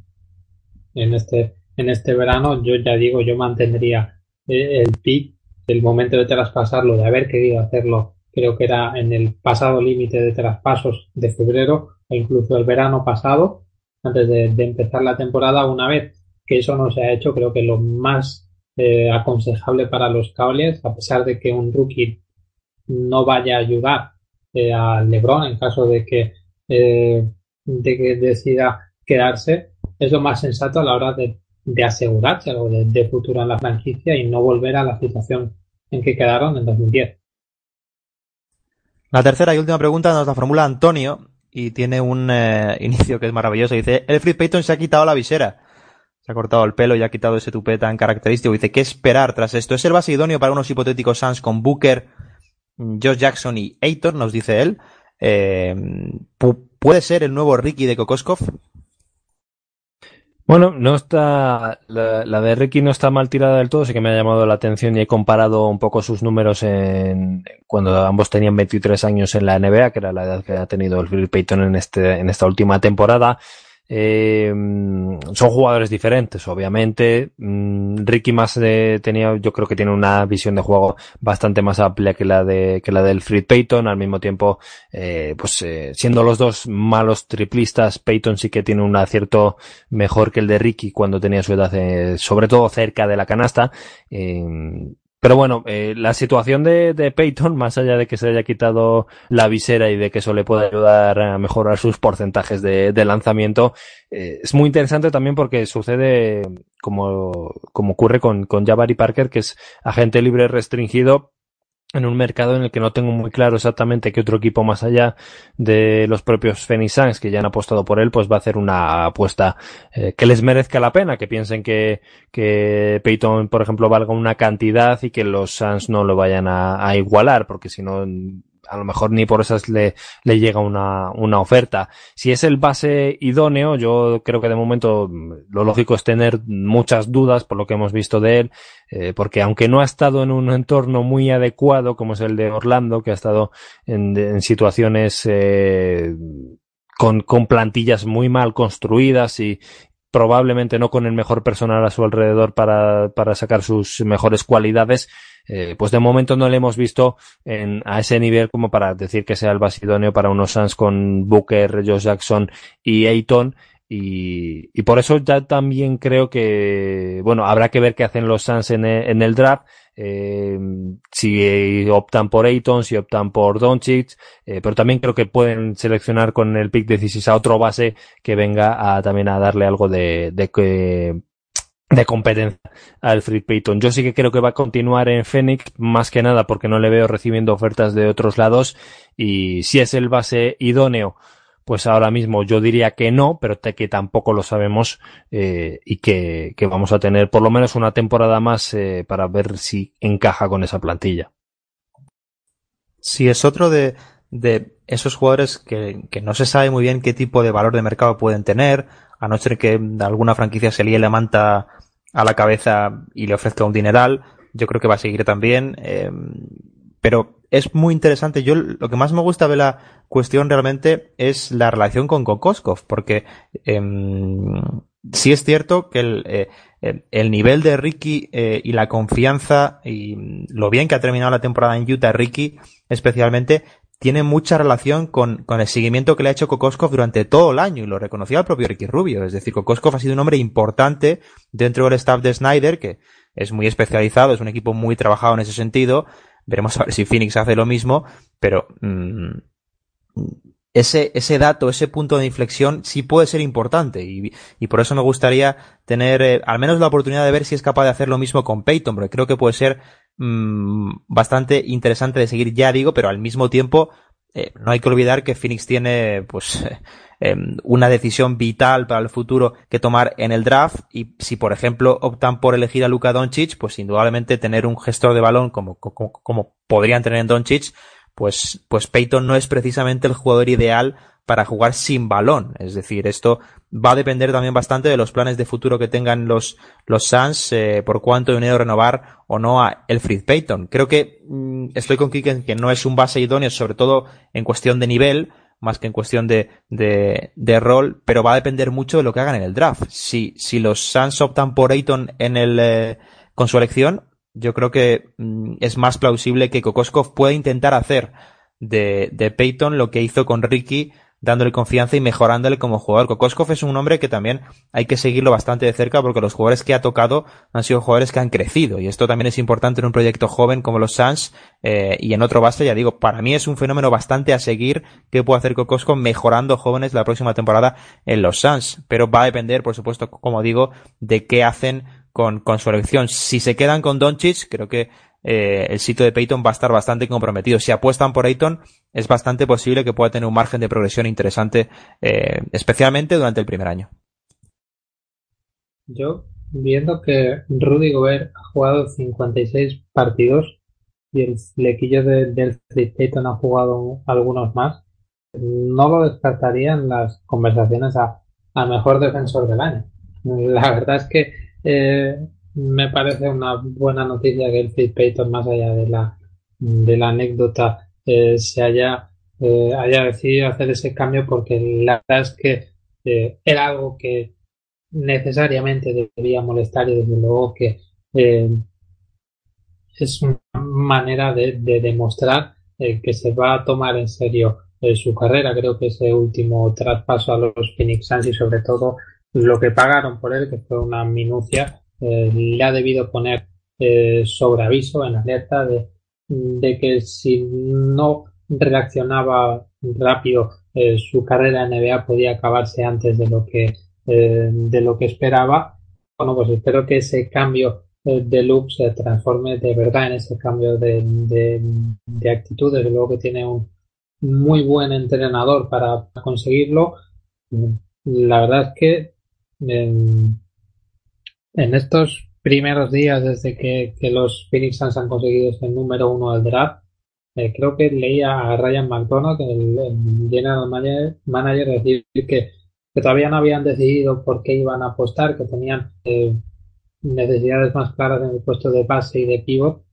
en, este, en este verano, yo ya digo, yo mantendría eh, el pick, el momento de traspasarlo, de haber querido hacerlo, creo que era en el pasado límite de traspasos de febrero o incluso el verano pasado, antes de, de, empezar la temporada, una vez que eso no se ha hecho, creo que lo más eh, aconsejable para los Cavaliers, a pesar de que un rookie no vaya a ayudar eh, a LeBron en caso de que, eh, de que decida quedarse, es lo más sensato a la hora de, de asegurarse algo de, de futuro en la franquicia y no volver a la situación en que quedaron en 2010. La tercera y última pregunta nos la formula Antonio y tiene un eh, inicio que es maravilloso. Dice, Elfrid Payton se ha quitado la visera. Se ha cortado el pelo y ha quitado ese tupé tan característico. Dice, ¿qué esperar tras esto? ¿Es el base idóneo para unos hipotéticos Suns con Booker, Josh Jackson y Aitor? Nos dice él. Eh, ¿Puede ser el nuevo Ricky de Kokoskov? Bueno, no está la, la, de Ricky no está mal tirada del todo, sí que me ha llamado la atención y he comparado un poco sus números en cuando ambos tenían 23 años en la NBA, que era la edad que ha tenido el Phil Payton en este en esta última temporada. Eh, son jugadores diferentes, obviamente. Mm, Ricky más de, tenía, yo creo que tiene una visión de juego bastante más amplia que la de que la del Fred Payton. Al mismo tiempo, eh, pues eh, siendo los dos malos triplistas, Payton sí que tiene un acierto mejor que el de Ricky cuando tenía su edad, eh, sobre todo cerca de la canasta. Pero bueno, eh, la situación de, Peyton, más allá de que se haya quitado la visera y de que eso le pueda ayudar a mejorar sus porcentajes de, lanzamiento, eh, es muy interesante también porque sucede como, como ocurre con, con Jabari Parker, que es agente libre restringido en un mercado en el que no tengo muy claro exactamente qué otro equipo más allá de los propios Phoenix Suns que ya han apostado por él, pues va a hacer una apuesta eh, que les merezca la pena, que piensen que, que Peyton, por ejemplo, valga una cantidad y que los Suns no lo vayan a, a igualar, porque si no a lo mejor ni por esas le, le llega una, una oferta. Si es el base idóneo, yo creo que de momento lo lógico es tener muchas dudas por lo que hemos visto de él, eh, porque aunque no ha estado en un entorno muy adecuado como es el de Orlando, que ha estado en, en situaciones eh, con, con plantillas muy mal construidas y, probablemente no con el mejor personal a su alrededor para, para sacar sus mejores cualidades, eh, pues de momento no le hemos visto en, a ese nivel como para decir que sea el basidonio para unos Suns con Booker, Josh Jackson y Ayton. Y, y, por eso ya también creo que, bueno, habrá que ver qué hacen los Suns en el, en el draft. Eh, si optan por Ayton, si optan por Doncic, eh, pero también creo que pueden seleccionar con el pick 16 a otro base que venga a también a darle algo de, de de competencia a Alfred Payton. Yo sí que creo que va a continuar en Phoenix, más que nada porque no le veo recibiendo ofertas de otros lados y si es el base idóneo, pues ahora mismo yo diría que no, pero que tampoco lo sabemos eh, y que, vamos a tener por lo menos una temporada más eh, para ver si encaja con esa plantilla. Si es otro de, esos jugadores que no se sabe muy bien qué tipo de valor de mercado pueden tener, a no ser que alguna franquicia se líe la manta a la cabeza y le ofrezca un dineral, yo creo que va a seguir también. Eh, pero es muy interesante. Yo lo que más me gusta de la cuestión realmente es la relación con Kokoskov, porque eh, sí es cierto que el, eh, el nivel de Ricky eh, y la confianza y lo bien que ha terminado la temporada en Utah, Ricky especialmente, tiene mucha relación con, con, el seguimiento que le ha hecho Kokoskov durante todo el año y lo reconocía el propio Ricky Rubio. Es decir, Kokoskov ha sido un hombre importante dentro del staff de Snyder, que es muy especializado, es un equipo muy trabajado en ese sentido. Veremos a ver si Phoenix hace lo mismo, pero mmm, ese, ese dato, ese punto de inflexión sí puede ser importante y, y por eso me gustaría tener eh, al menos la oportunidad de ver si es capaz de hacer lo mismo con Peyton, porque creo que puede ser mmm, bastante interesante de seguir ya digo, pero al mismo tiempo eh, no hay que olvidar que Phoenix tiene pues eh, una decisión vital para el futuro que tomar en el draft. Y si por ejemplo optan por elegir a Luka Doncic, pues indudablemente tener un gestor de balón como, como, como podrían tener en Doncic pues, pues Peyton no es precisamente el jugador ideal para jugar sin balón. Es decir, esto va a depender también bastante de los planes de futuro que tengan los, los Suns, eh, por cuánto dinero renovar o no a Elfrid Payton. Creo que mmm, estoy con Kike que no es un base idóneo, sobre todo en cuestión de nivel, más que en cuestión de, de, de, rol, pero va a depender mucho de lo que hagan en el draft. Si, si los Suns optan por Ayton en el, eh, con su elección, yo creo que mm, es más plausible que Kokoskov pueda intentar hacer de, de Peyton lo que hizo con Ricky dándole confianza y mejorándole como jugador. Kokoskov es un hombre que también hay que seguirlo bastante de cerca porque los jugadores que ha tocado han sido jugadores que han crecido y esto también es importante en un proyecto joven como los Suns eh, y en otro base, ya digo, para mí es un fenómeno bastante a seguir que puede hacer Kokoskov mejorando jóvenes la próxima temporada en los Suns, pero va a depender, por supuesto, como digo, de qué hacen con, su elección. Si se quedan con Doncic, creo que eh, el sitio de Peyton va a estar bastante comprometido. Si apuestan por Peyton, es bastante posible que pueda tener un margen de progresión interesante, eh, especialmente durante el primer año. Yo, viendo que Rudy Gobert ha jugado 56 partidos y el flequillo del Free Peyton ha jugado algunos más, no lo descartaría en las conversaciones a, mejor defensor del año. La verdad es que eh, me parece una buena noticia que el Phil Payton, más allá de la, de la anécdota, eh, se haya, eh, haya decidido hacer ese cambio porque la verdad es que eh, era algo que necesariamente debía molestar y desde luego que es una manera de, de demostrar que se va a tomar en serio su carrera. Creo que ese último traspaso a los Phoenix Suns y sobre todo lo que pagaron por él, que fue una minucia, eh, le ha debido poner eh, sobre aviso en alerta de, que si no reaccionaba rápido eh, su carrera en NBA podía acabarse antes de lo que de lo que esperaba. Bueno pues espero que ese cambio de look se transforme de verdad en ese cambio de, de, de actitud. Desde luego que tiene un muy buen entrenador para conseguirlo. La verdad es que en estos primeros días desde que, los Phoenix Suns han conseguido ese número uno del draft, eh, creo que leía a Ryan McDonough, el, el general manager, decir que, todavía no habían decidido por qué iban a apostar, que tenían eh, necesidades más claras en el puesto de base y de pivot,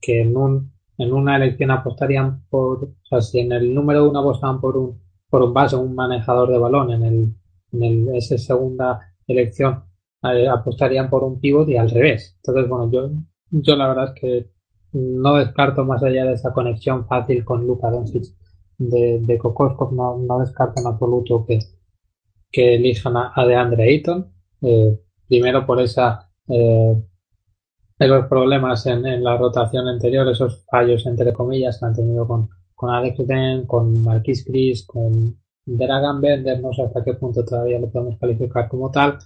que en, un, en una elección apostarían por, o sea, si en el número uno apostaban por un, por un base, un manejador de balón, en el, en esa segunda elección eh, apostarían por un pivot y al revés. Entonces, bueno, yo, yo la verdad es que no descarto más allá de esa conexión fácil con Luka Doncic de, de Kokoskov, no, no descarto en absoluto que, que elijan a, a DeAndre Ayton. Eh, primero por esa eh, los problemas en, en, la rotación anterior, esos fallos entre comillas que han tenido con, con Alex Den, con Marquis Chris, con Dragan Bender, no sé hasta qué punto todavía lo podemos calificar como tal.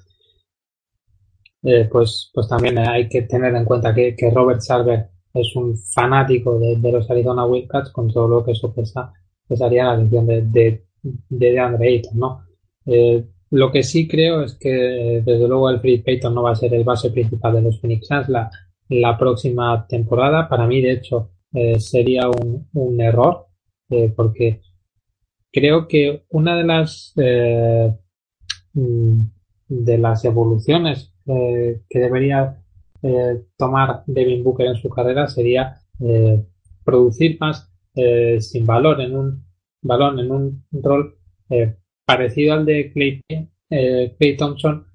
Eh, pues, pues también hay que tener en cuenta que, Robert Sarver es un fanático de, los Arizona Wildcats con todo lo que eso pesa, pesaría la elección de, de, de Andre Ayton, ¿no? Eh, lo que sí creo es que desde luego el Free Payton no va a ser el base principal de los Phoenix Suns la, la próxima temporada. Para mí, de hecho, eh, sería un, un error porque creo que una de las mm, de las evoluciones eh, que debería eh, tomar Devin Booker en su carrera sería eh, producir más sin valor en un balón, en un rol parecido al de Clay, Clay Thompson.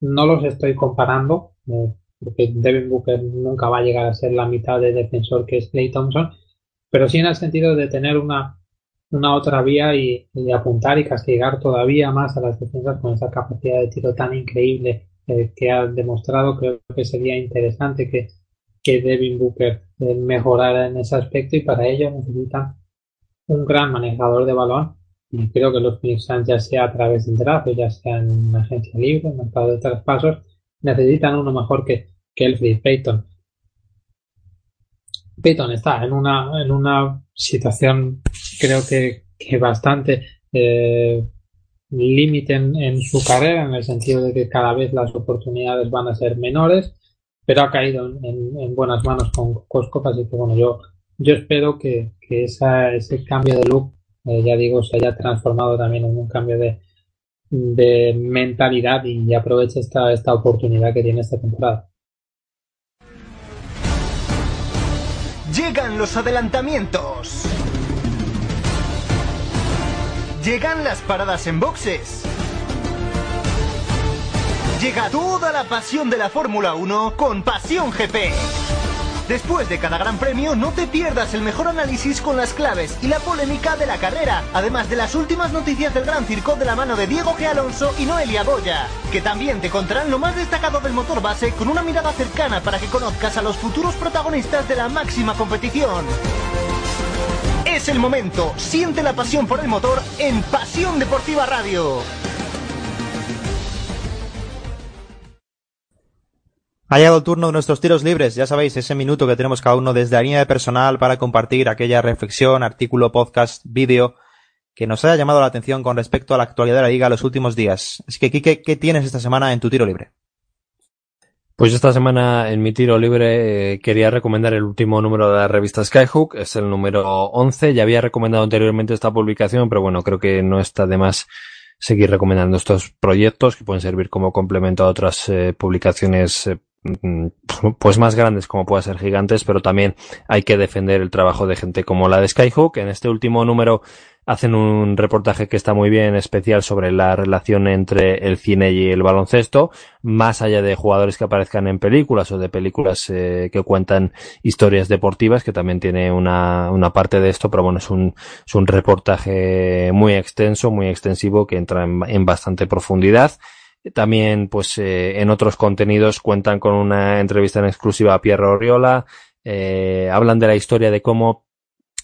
No los estoy comparando porque Devin Booker nunca va a llegar a ser la mitad de defensor que es Clay Thompson, pero sí en el sentido de tener una una otra vía y, apuntar y castigar todavía más a las defensas con esa capacidad de tiro tan increíble eh, que ha demostrado. Creo que sería interesante que, que Devin Booker eh, mejorara en ese aspecto y para ello necesitan un gran manejador de balón y creo que los Phoenix Suns ya sea a través del draft ya sea en agencia libre, en mercado de traspasos, necesitan uno mejor que, que Elfrid Payton. Payton está en una, en una situación creo que, bastante eh, límite en, su carrera en el sentido de que cada vez las oportunidades van a ser menores pero ha caído en, buenas manos con Cosco así que bueno yo yo espero que, que ese cambio de look eh, ya digo se haya transformado también en un cambio de, de mentalidad y aproveche esta, esta oportunidad que tiene esta temporada Los adelantamientos. Llegan las paradas en boxes. Llega toda la pasión de la Fórmula 1 con Pasión GP. Después de cada gran premio, no te pierdas el mejor análisis con las claves y la polémica de la carrera, además de las últimas noticias del Gran Circo de la mano de Diego G. Alonso y Noelia Goya, que también te contarán lo más destacado del motor base con una mirada cercana para que conozcas a los futuros protagonistas de la máxima competición. Es el momento, siente la pasión por el motor en Pasión Deportiva Radio. Ha llegado el turno de nuestros tiros libres, ya sabéis, ese minuto que tenemos cada uno desde la línea de personal para compartir aquella reflexión, artículo, podcast, vídeo que nos haya llamado la atención con respecto a la actualidad de la liga los últimos días. Así que, Kike, ¿qué tienes esta semana en tu tiro libre? Pues esta semana en mi tiro libre eh, quería recomendar el último número de la revista Skyhook, es el número 11. Ya había recomendado anteriormente esta publicación, pero bueno, creo que no está de más seguir recomendando estos proyectos que pueden servir como complemento a otras eh, publicaciones eh, pues más grandes como pueda ser gigantes, pero también hay que defender el trabajo de gente como la de Skyhook. En este último número hacen un reportaje que está muy bien especial sobre la relación entre el cine y el baloncesto, más allá de jugadores que aparezcan en películas o de películas eh, que cuentan historias deportivas, que también tiene una, una parte de esto, pero bueno, es un, es un reportaje muy extenso, muy extensivo, que entra en bastante profundidad también, pues, eh, en otros contenidos cuentan con una entrevista en exclusiva a Pierre Oriola. Eh, hablan de la historia de cómo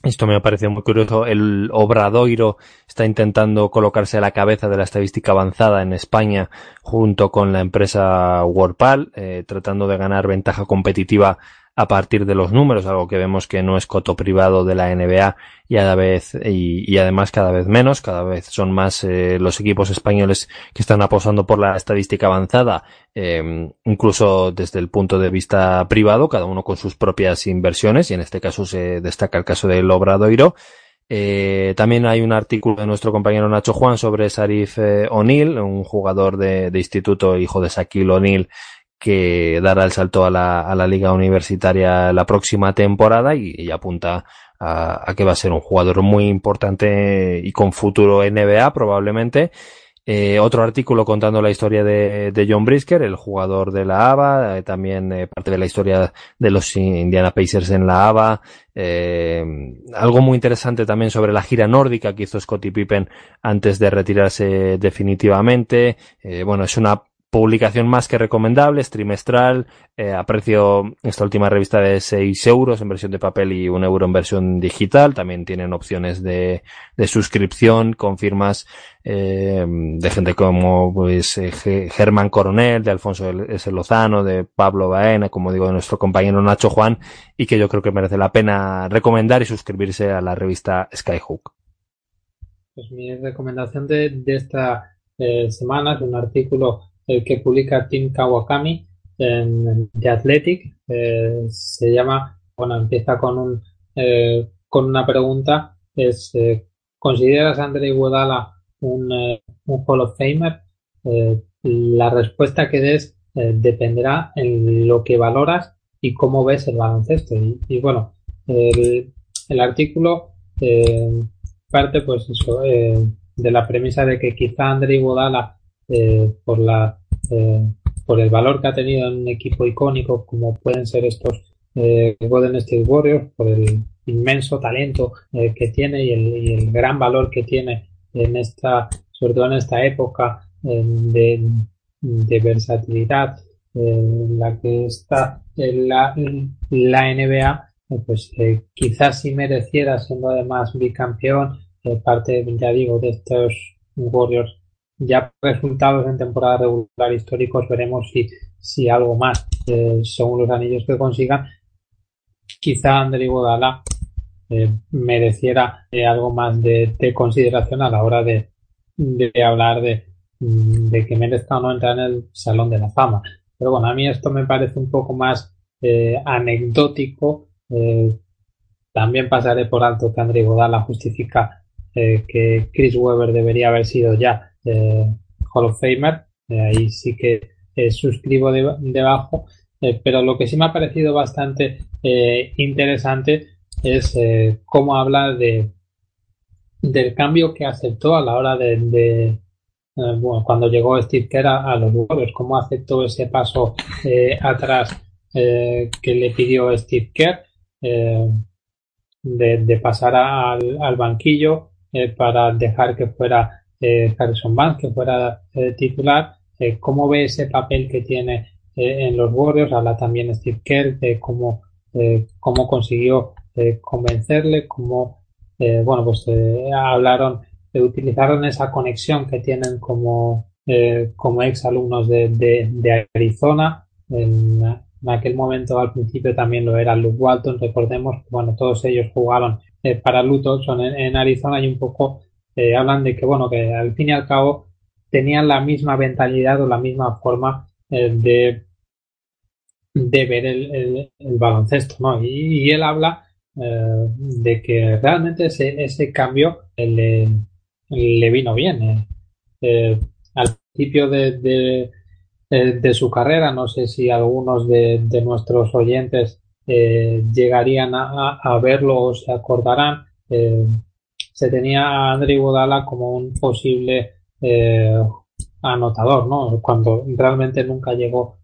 esto me ha parecido muy curioso. El Obradoiro está intentando colocarse a la cabeza de la estadística avanzada en España junto con la empresa Warpal, eh, tratando de ganar ventaja competitiva a partir de los números, algo que vemos que no es coto privado de la NBA y a vez y, además cada vez menos, cada vez son más eh, los equipos españoles que están apostando por la estadística avanzada, eh, incluso desde el punto de vista privado, cada uno con sus propias inversiones y en este caso se destaca el caso del Obradoiro. Eh, también hay un artículo de nuestro compañero Nacho Juan sobre Sarif eh, O'Neill, un jugador de, de, instituto, hijo de Shaquille O'Neill, que dará el salto a la, a la liga universitaria la próxima temporada y, apunta a, que va a ser un jugador muy importante y con futuro NBA probablemente. Eh, otro artículo contando la historia de, de, John Brisker, el jugador de la ABA, eh, también eh, parte de la historia de los Indiana Pacers en la ABA, algo muy interesante también sobre la gira nórdica que hizo Scottie Pippen antes de retirarse definitivamente. bueno, es una publicación más que recomendable, es trimestral, eh, aprecio esta última revista de 6 euros en versión de papel y un euro en versión digital, también tienen opciones de, de suscripción con firmas eh, de gente como pues eh, Germán Coronel, de Alfonso S. Lozano, de Pablo Baena, como digo, de nuestro compañero Nacho Juan, y que yo creo que merece la pena recomendar y suscribirse a la revista Skyhook. Pues mi recomendación de, de esta eh, semana es un artículo el que publica Tim Kawakami en The Athletic. Eh, se llama, bueno, empieza con un eh, con una pregunta, es eh, ¿consideras a André Iguodala un, un Hall of Famer? la respuesta que des dependerá en lo que valoras y cómo ves el baloncesto. Y, bueno, el, el artículo parte pues eso, de la premisa de que quizá André Iguodala eh, por la eh, por el valor que ha tenido en un equipo icónico como pueden ser estos eh, Golden State Warriors, por el inmenso talento que tiene y el, gran valor que tiene en esta, sobre todo en esta época de, de, versatilidad en la que está la, la NBA, pues quizás si mereciera siendo además bicampeón, parte, ya digo, de estos Warriors ya resultados en temporada regular históricos veremos si, si algo más eh, según los anillos que consigan quizá André Godala eh, mereciera eh, algo más de, consideración a la hora de, de hablar de, mm, de, que merezca o no entrar en el Salón de la Fama. Pero bueno, a mí esto me parece un poco más anecdótico. también pasaré por alto que André Godala justifica que Chris Webber debería haber sido ya Hall of Famer. Eh, ahí sí que eh, suscribo debajo. Eh, pero lo que sí me ha parecido bastante interesante es cómo habla de del cambio que aceptó a la hora de, bueno, cuando llegó Steve Kerr a, los Warriors, cómo aceptó ese paso atrás que le pidió Steve Kerr de, pasar al, banquillo para dejar que fuera Harrison Barnes, que fuera titular. ¿Cómo ve ese papel que tiene en los Warriors? Habla también Steve Kerr de cómo, cómo consiguió convencerle, cómo, bueno, pues hablaron utilizaron esa conexión que tienen como, eh, como ex alumnos de, de, Arizona. En, aquel momento, al principio, también lo era Luke Walton. Recordemos bueno, todos ellos jugaron eh, para Luton en, en, Arizona y un poco eh, hablan de que, bueno, que al fin y al cabo tenían la misma mentalidad o la misma forma de, de ver el, el, baloncesto, ¿no? Y, él habla de que realmente ese, ese cambio le, le vino bien. Eh. Eh, al principio de, de, su carrera, no sé si algunos de, nuestros oyentes eh, llegarían a, verlo o se acordarán. Se tenía a André Godala como un posible anotador, ¿no? Cuando realmente nunca llegó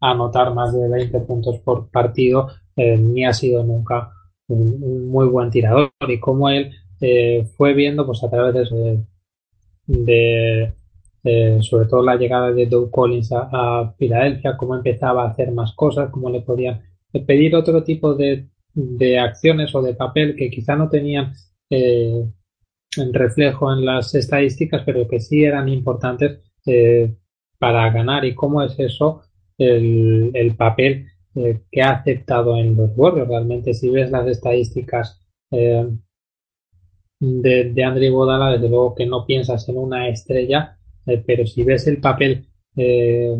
a anotar más de 20 puntos por partido, ni ha sido nunca un, muy buen tirador. Y como él eh, fue viendo pues a través de, sobre todo la llegada de Doug Collins a, Filadelfia, cómo empezaba a hacer más cosas, cómo le podían pedir otro tipo de, de acciones o de papel que quizá no tenían eh, en reflejo en las estadísticas, pero que sí eran importantes eh, para ganar. ¿Y cómo es eso? El, el papel que ha aceptado en los Warriors. Realmente, si ves las estadísticas de, de André Godala, desde luego que no piensas en una estrella, eh, pero si ves el papel, eh,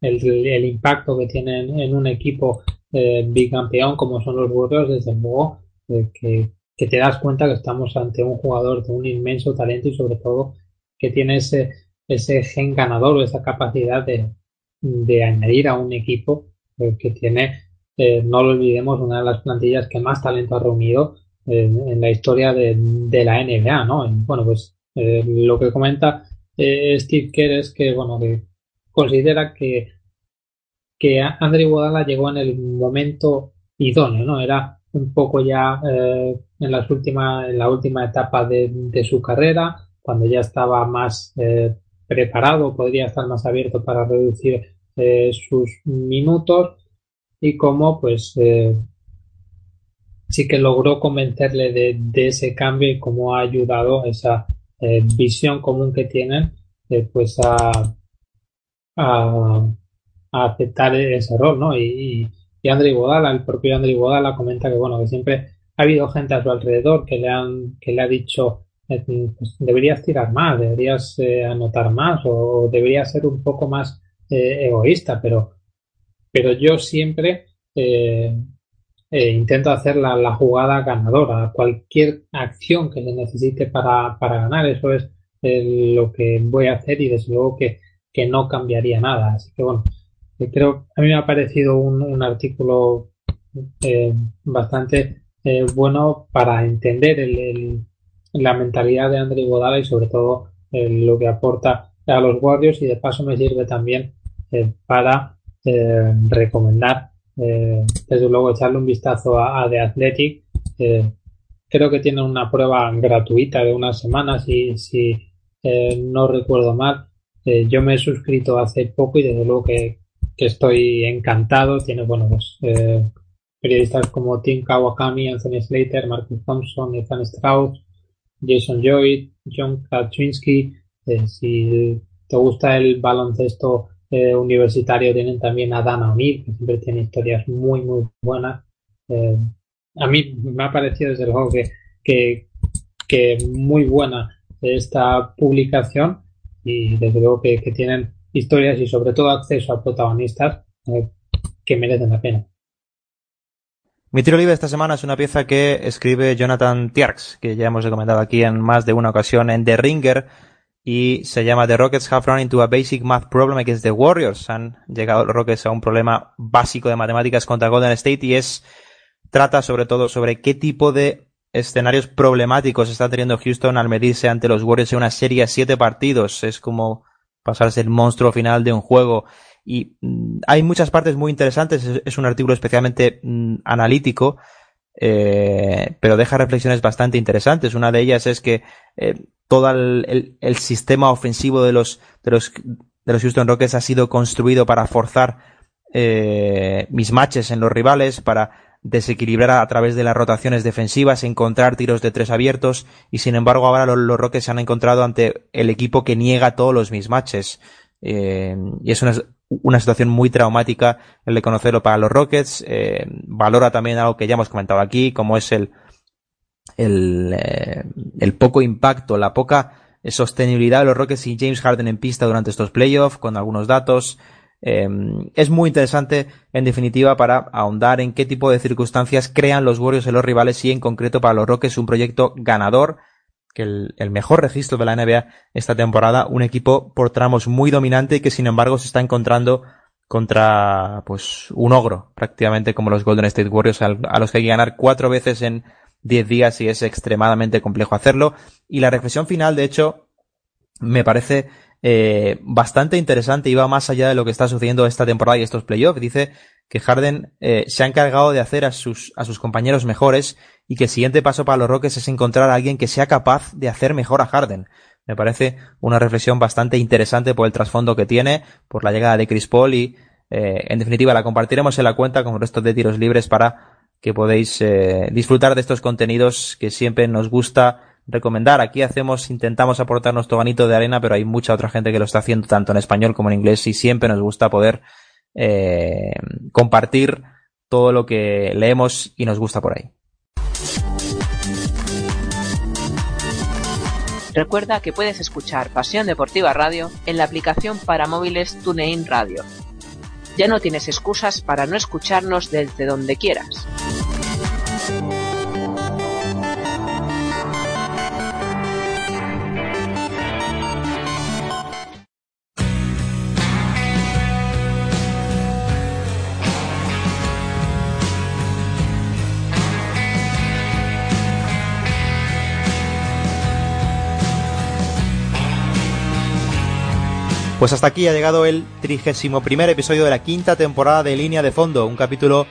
el, impacto que tiene en, un equipo eh, bicampeón como son los Warriors, desde luego que, te das cuenta que estamos ante un jugador de un inmenso talento y sobre todo que tiene ese, ese gen ganador o esa capacidad de, de añadir a un equipo que tiene, no lo olvidemos, una de las plantillas que más talento ha reunido en, la historia de, la NBA, ¿no? bueno, pues eh, lo que comenta eh, Steve Kerr es que, bueno, que considera que, que Andre Iguodala llegó en el momento idóneo, ¿no? Era un poco ya eh, en, las últimas, en la última etapa de, su carrera, cuando ya estaba más preparado, podría estar más abierto para reducir sus minutos y como pues sí que logró convencerle de, ese cambio y cómo ha ayudado esa eh, visión común que tienen eh, pues a, aceptar ese rol, ¿no? Y, André Godala, el propio André Godala comenta que bueno, que siempre ha habido gente a su alrededor que le han, que le ha dicho eh, pues, deberías tirar más, deberías anotar más o, deberías ser un poco más egoísta, pero, pero yo siempre eh, intento hacer la, jugada ganadora. Cualquier acción que se necesite para, ganar, eso es eh, lo que voy a hacer y desde luego que, no cambiaría nada. Así que bueno, eh, creo, a mí me ha parecido un, artículo bastante bueno para entender el, la mentalidad de André Godala y sobre todo lo que aporta a los guardios y de paso me sirve también para recomendar eh, desde luego echarle un vistazo a, The Athletic. Eh, creo que tiene una prueba gratuita de unas semanas y si eh, no recuerdo mal. yo me he suscrito hace poco y desde luego que, estoy encantado. Tiene bueno pues, periodistas como Tim Kawakami, Anthony Slater, Marcus Thompson, Ethan Strauss, Jason Lloyd, John Kaczynski. si te gusta el baloncesto eh, universitario tienen también a Dana O'Neill, que siempre tiene historias muy, muy buenas. Eh, a mí me ha parecido desde luego que, que, muy buena esta publicación y desde luego que, tienen historias y sobre todo acceso a protagonistas eh, que merecen la pena. Mi tiro libre esta semana es una pieza que escribe Jonathan Tierks, que ya hemos recomendado aquí en más de una ocasión en The Ringer, y se llama The Rockets have run into a basic math problem against the Warriors. Han llegado los Rockets a un problema básico de matemáticas contra Golden State y es trata sobre todo sobre qué tipo de escenarios problemáticos está teniendo Houston al medirse ante los Warriors en una serie de siete partidos. Es como pasarse el monstruo final de un juego. Y mm, hay muchas partes muy interesantes, es, un artículo especialmente mm, analítico, eh, pero deja reflexiones bastante interesantes. Una de ellas es que eh, todo el, sistema ofensivo de los, de los, de los Houston Rockets ha sido construido para forzar eh, matches en los rivales, para desequilibrar a través de las rotaciones defensivas, encontrar tiros de tres abiertos y sin embargo ahora los, Rockets se han encontrado ante el equipo que niega todos los mismatches. Eh, y es una, una, situación muy traumática el de conocerlo para los Rockets. Eh, valora también algo que ya hemos comentado aquí, como es el, eh, el poco impacto, la poca sostenibilidad de los Rockets y James Harden en pista durante estos playoffs, con algunos datos. Em, es muy interesante, en definitiva, para ahondar en qué tipo de circunstancias crean los Warriors en los rivales y en concreto para los Rockets un proyecto ganador, que el, el, mejor registro de la NBA esta temporada, un equipo por tramos muy dominante y que sin embargo se está encontrando contra pues un ogro, prácticamente como los Golden State Warriors, a los que hay que ganar cuatro veces en diez días y es extremadamente complejo hacerlo. Y la reflexión final, de hecho, me parece eh, bastante interesante y va más allá de lo que está sucediendo esta temporada y estos playoffs. Dice que Harden eh, se ha encargado de hacer a sus, a sus compañeros mejores y que el siguiente paso para los Rockets es encontrar a alguien que sea capaz de hacer mejor a Harden. Me parece una reflexión bastante interesante por el trasfondo que tiene, por la llegada de Chris Paul y, eh, en definitiva, la compartiremos en la cuenta con el resto de tiros libres para que podéis disfrutar de estos contenidos que siempre nos gusta recomendar. Aquí hacemos, intentamos aportar nuestro granito de arena, pero hay mucha otra gente que lo está haciendo tanto en español como en inglés y siempre nos gusta poder eh, compartir todo lo que leemos y nos gusta por ahí. Recuerda que puedes escuchar Pasión Deportiva Radio en la aplicación para móviles TuneIn Radio. Ya no tienes excusas para no escucharnos desde donde quieras. Pues hasta aquí ha llegado el trigésimo primer episodio de la quinta temporada de Línea de Fondo, un capítulo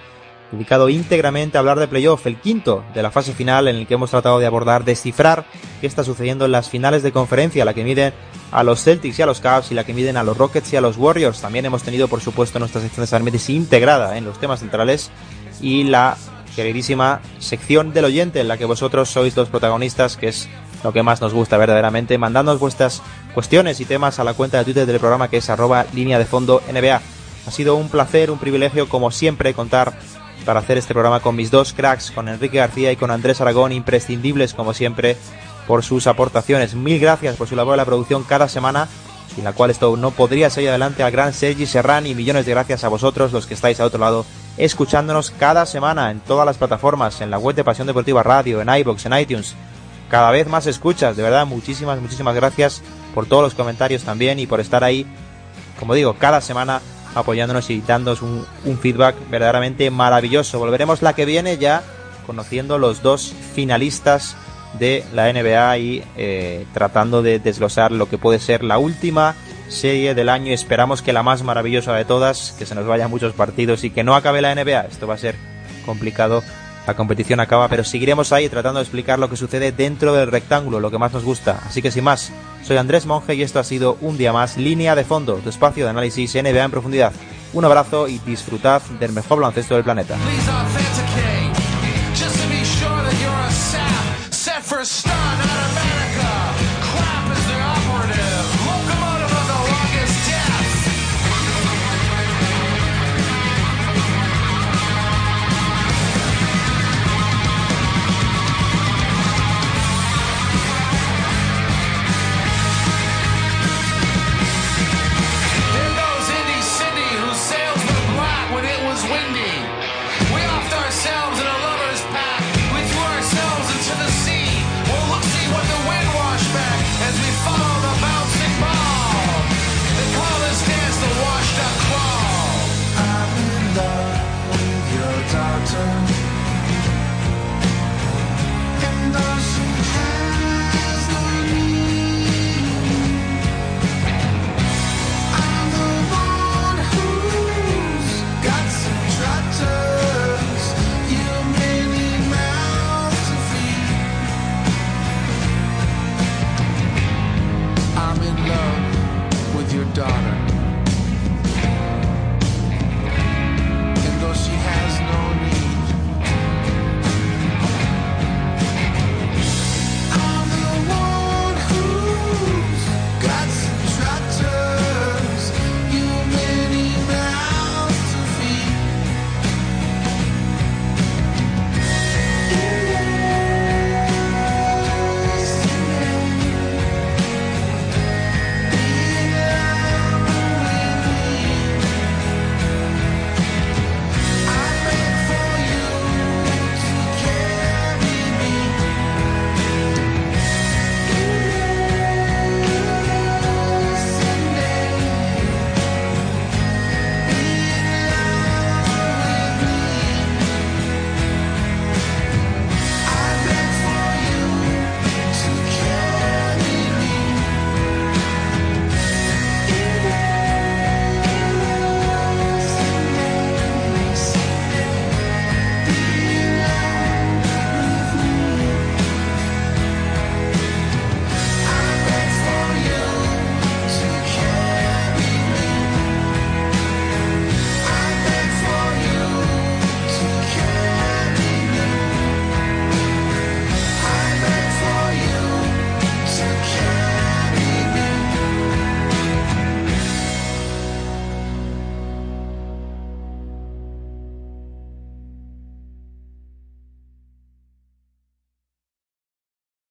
dedicado íntegramente a hablar de playoff, el quinto de la fase final en el que hemos tratado de abordar, descifrar qué está sucediendo en las finales de conferencia, la que miden a los Celtics y a los Cavs y la que miden a los Rockets y a los Warriors. También hemos tenido, por supuesto, nuestra sección de Sarmetis integrada en los temas centrales y la queridísima sección del oyente en la que vosotros sois los protagonistas, que es lo que más nos gusta verdaderamente, mandándonos vuestras cuestiones y temas a la cuenta de Twitter del programa que es arroba línea de fondo NBA. Ha sido un placer, un privilegio, como siempre, contar para hacer este programa con mis dos cracks, con Enrique García y con Andrés Aragón, imprescindibles como siempre por sus aportaciones. Mil gracias por su labor de la producción cada semana, sin la cual esto no podría seguir adelante al gran Sergi Serrán y millones de gracias a vosotros los que estáis al otro lado escuchándonos cada semana en todas las plataformas, en la web de Pasión Deportiva Radio, en iBox, en iTunes, cada vez más escuchas. De verdad, muchísimas, muchísimas gracias por todos los comentarios también y por estar ahí, como digo, cada semana apoyándonos y dándonos un, feedback verdaderamente maravilloso. Volveremos la que viene ya conociendo los dos finalistas de la NBA y eh, tratando de desglosar lo que puede ser la última serie del año. Esperamos que la más maravillosa de todas, que se nos vayan muchos partidos y que no acabe la NBA. Esto va a ser complicado la competición acaba, pero seguiremos ahí tratando de explicar lo que sucede dentro del rectángulo, lo que más nos gusta. Así que sin más, soy Andrés Monge y esto ha sido un día más Línea de Fondo, tu espacio de análisis NBA en profundidad. Un abrazo y disfrutad del mejor baloncesto del planeta.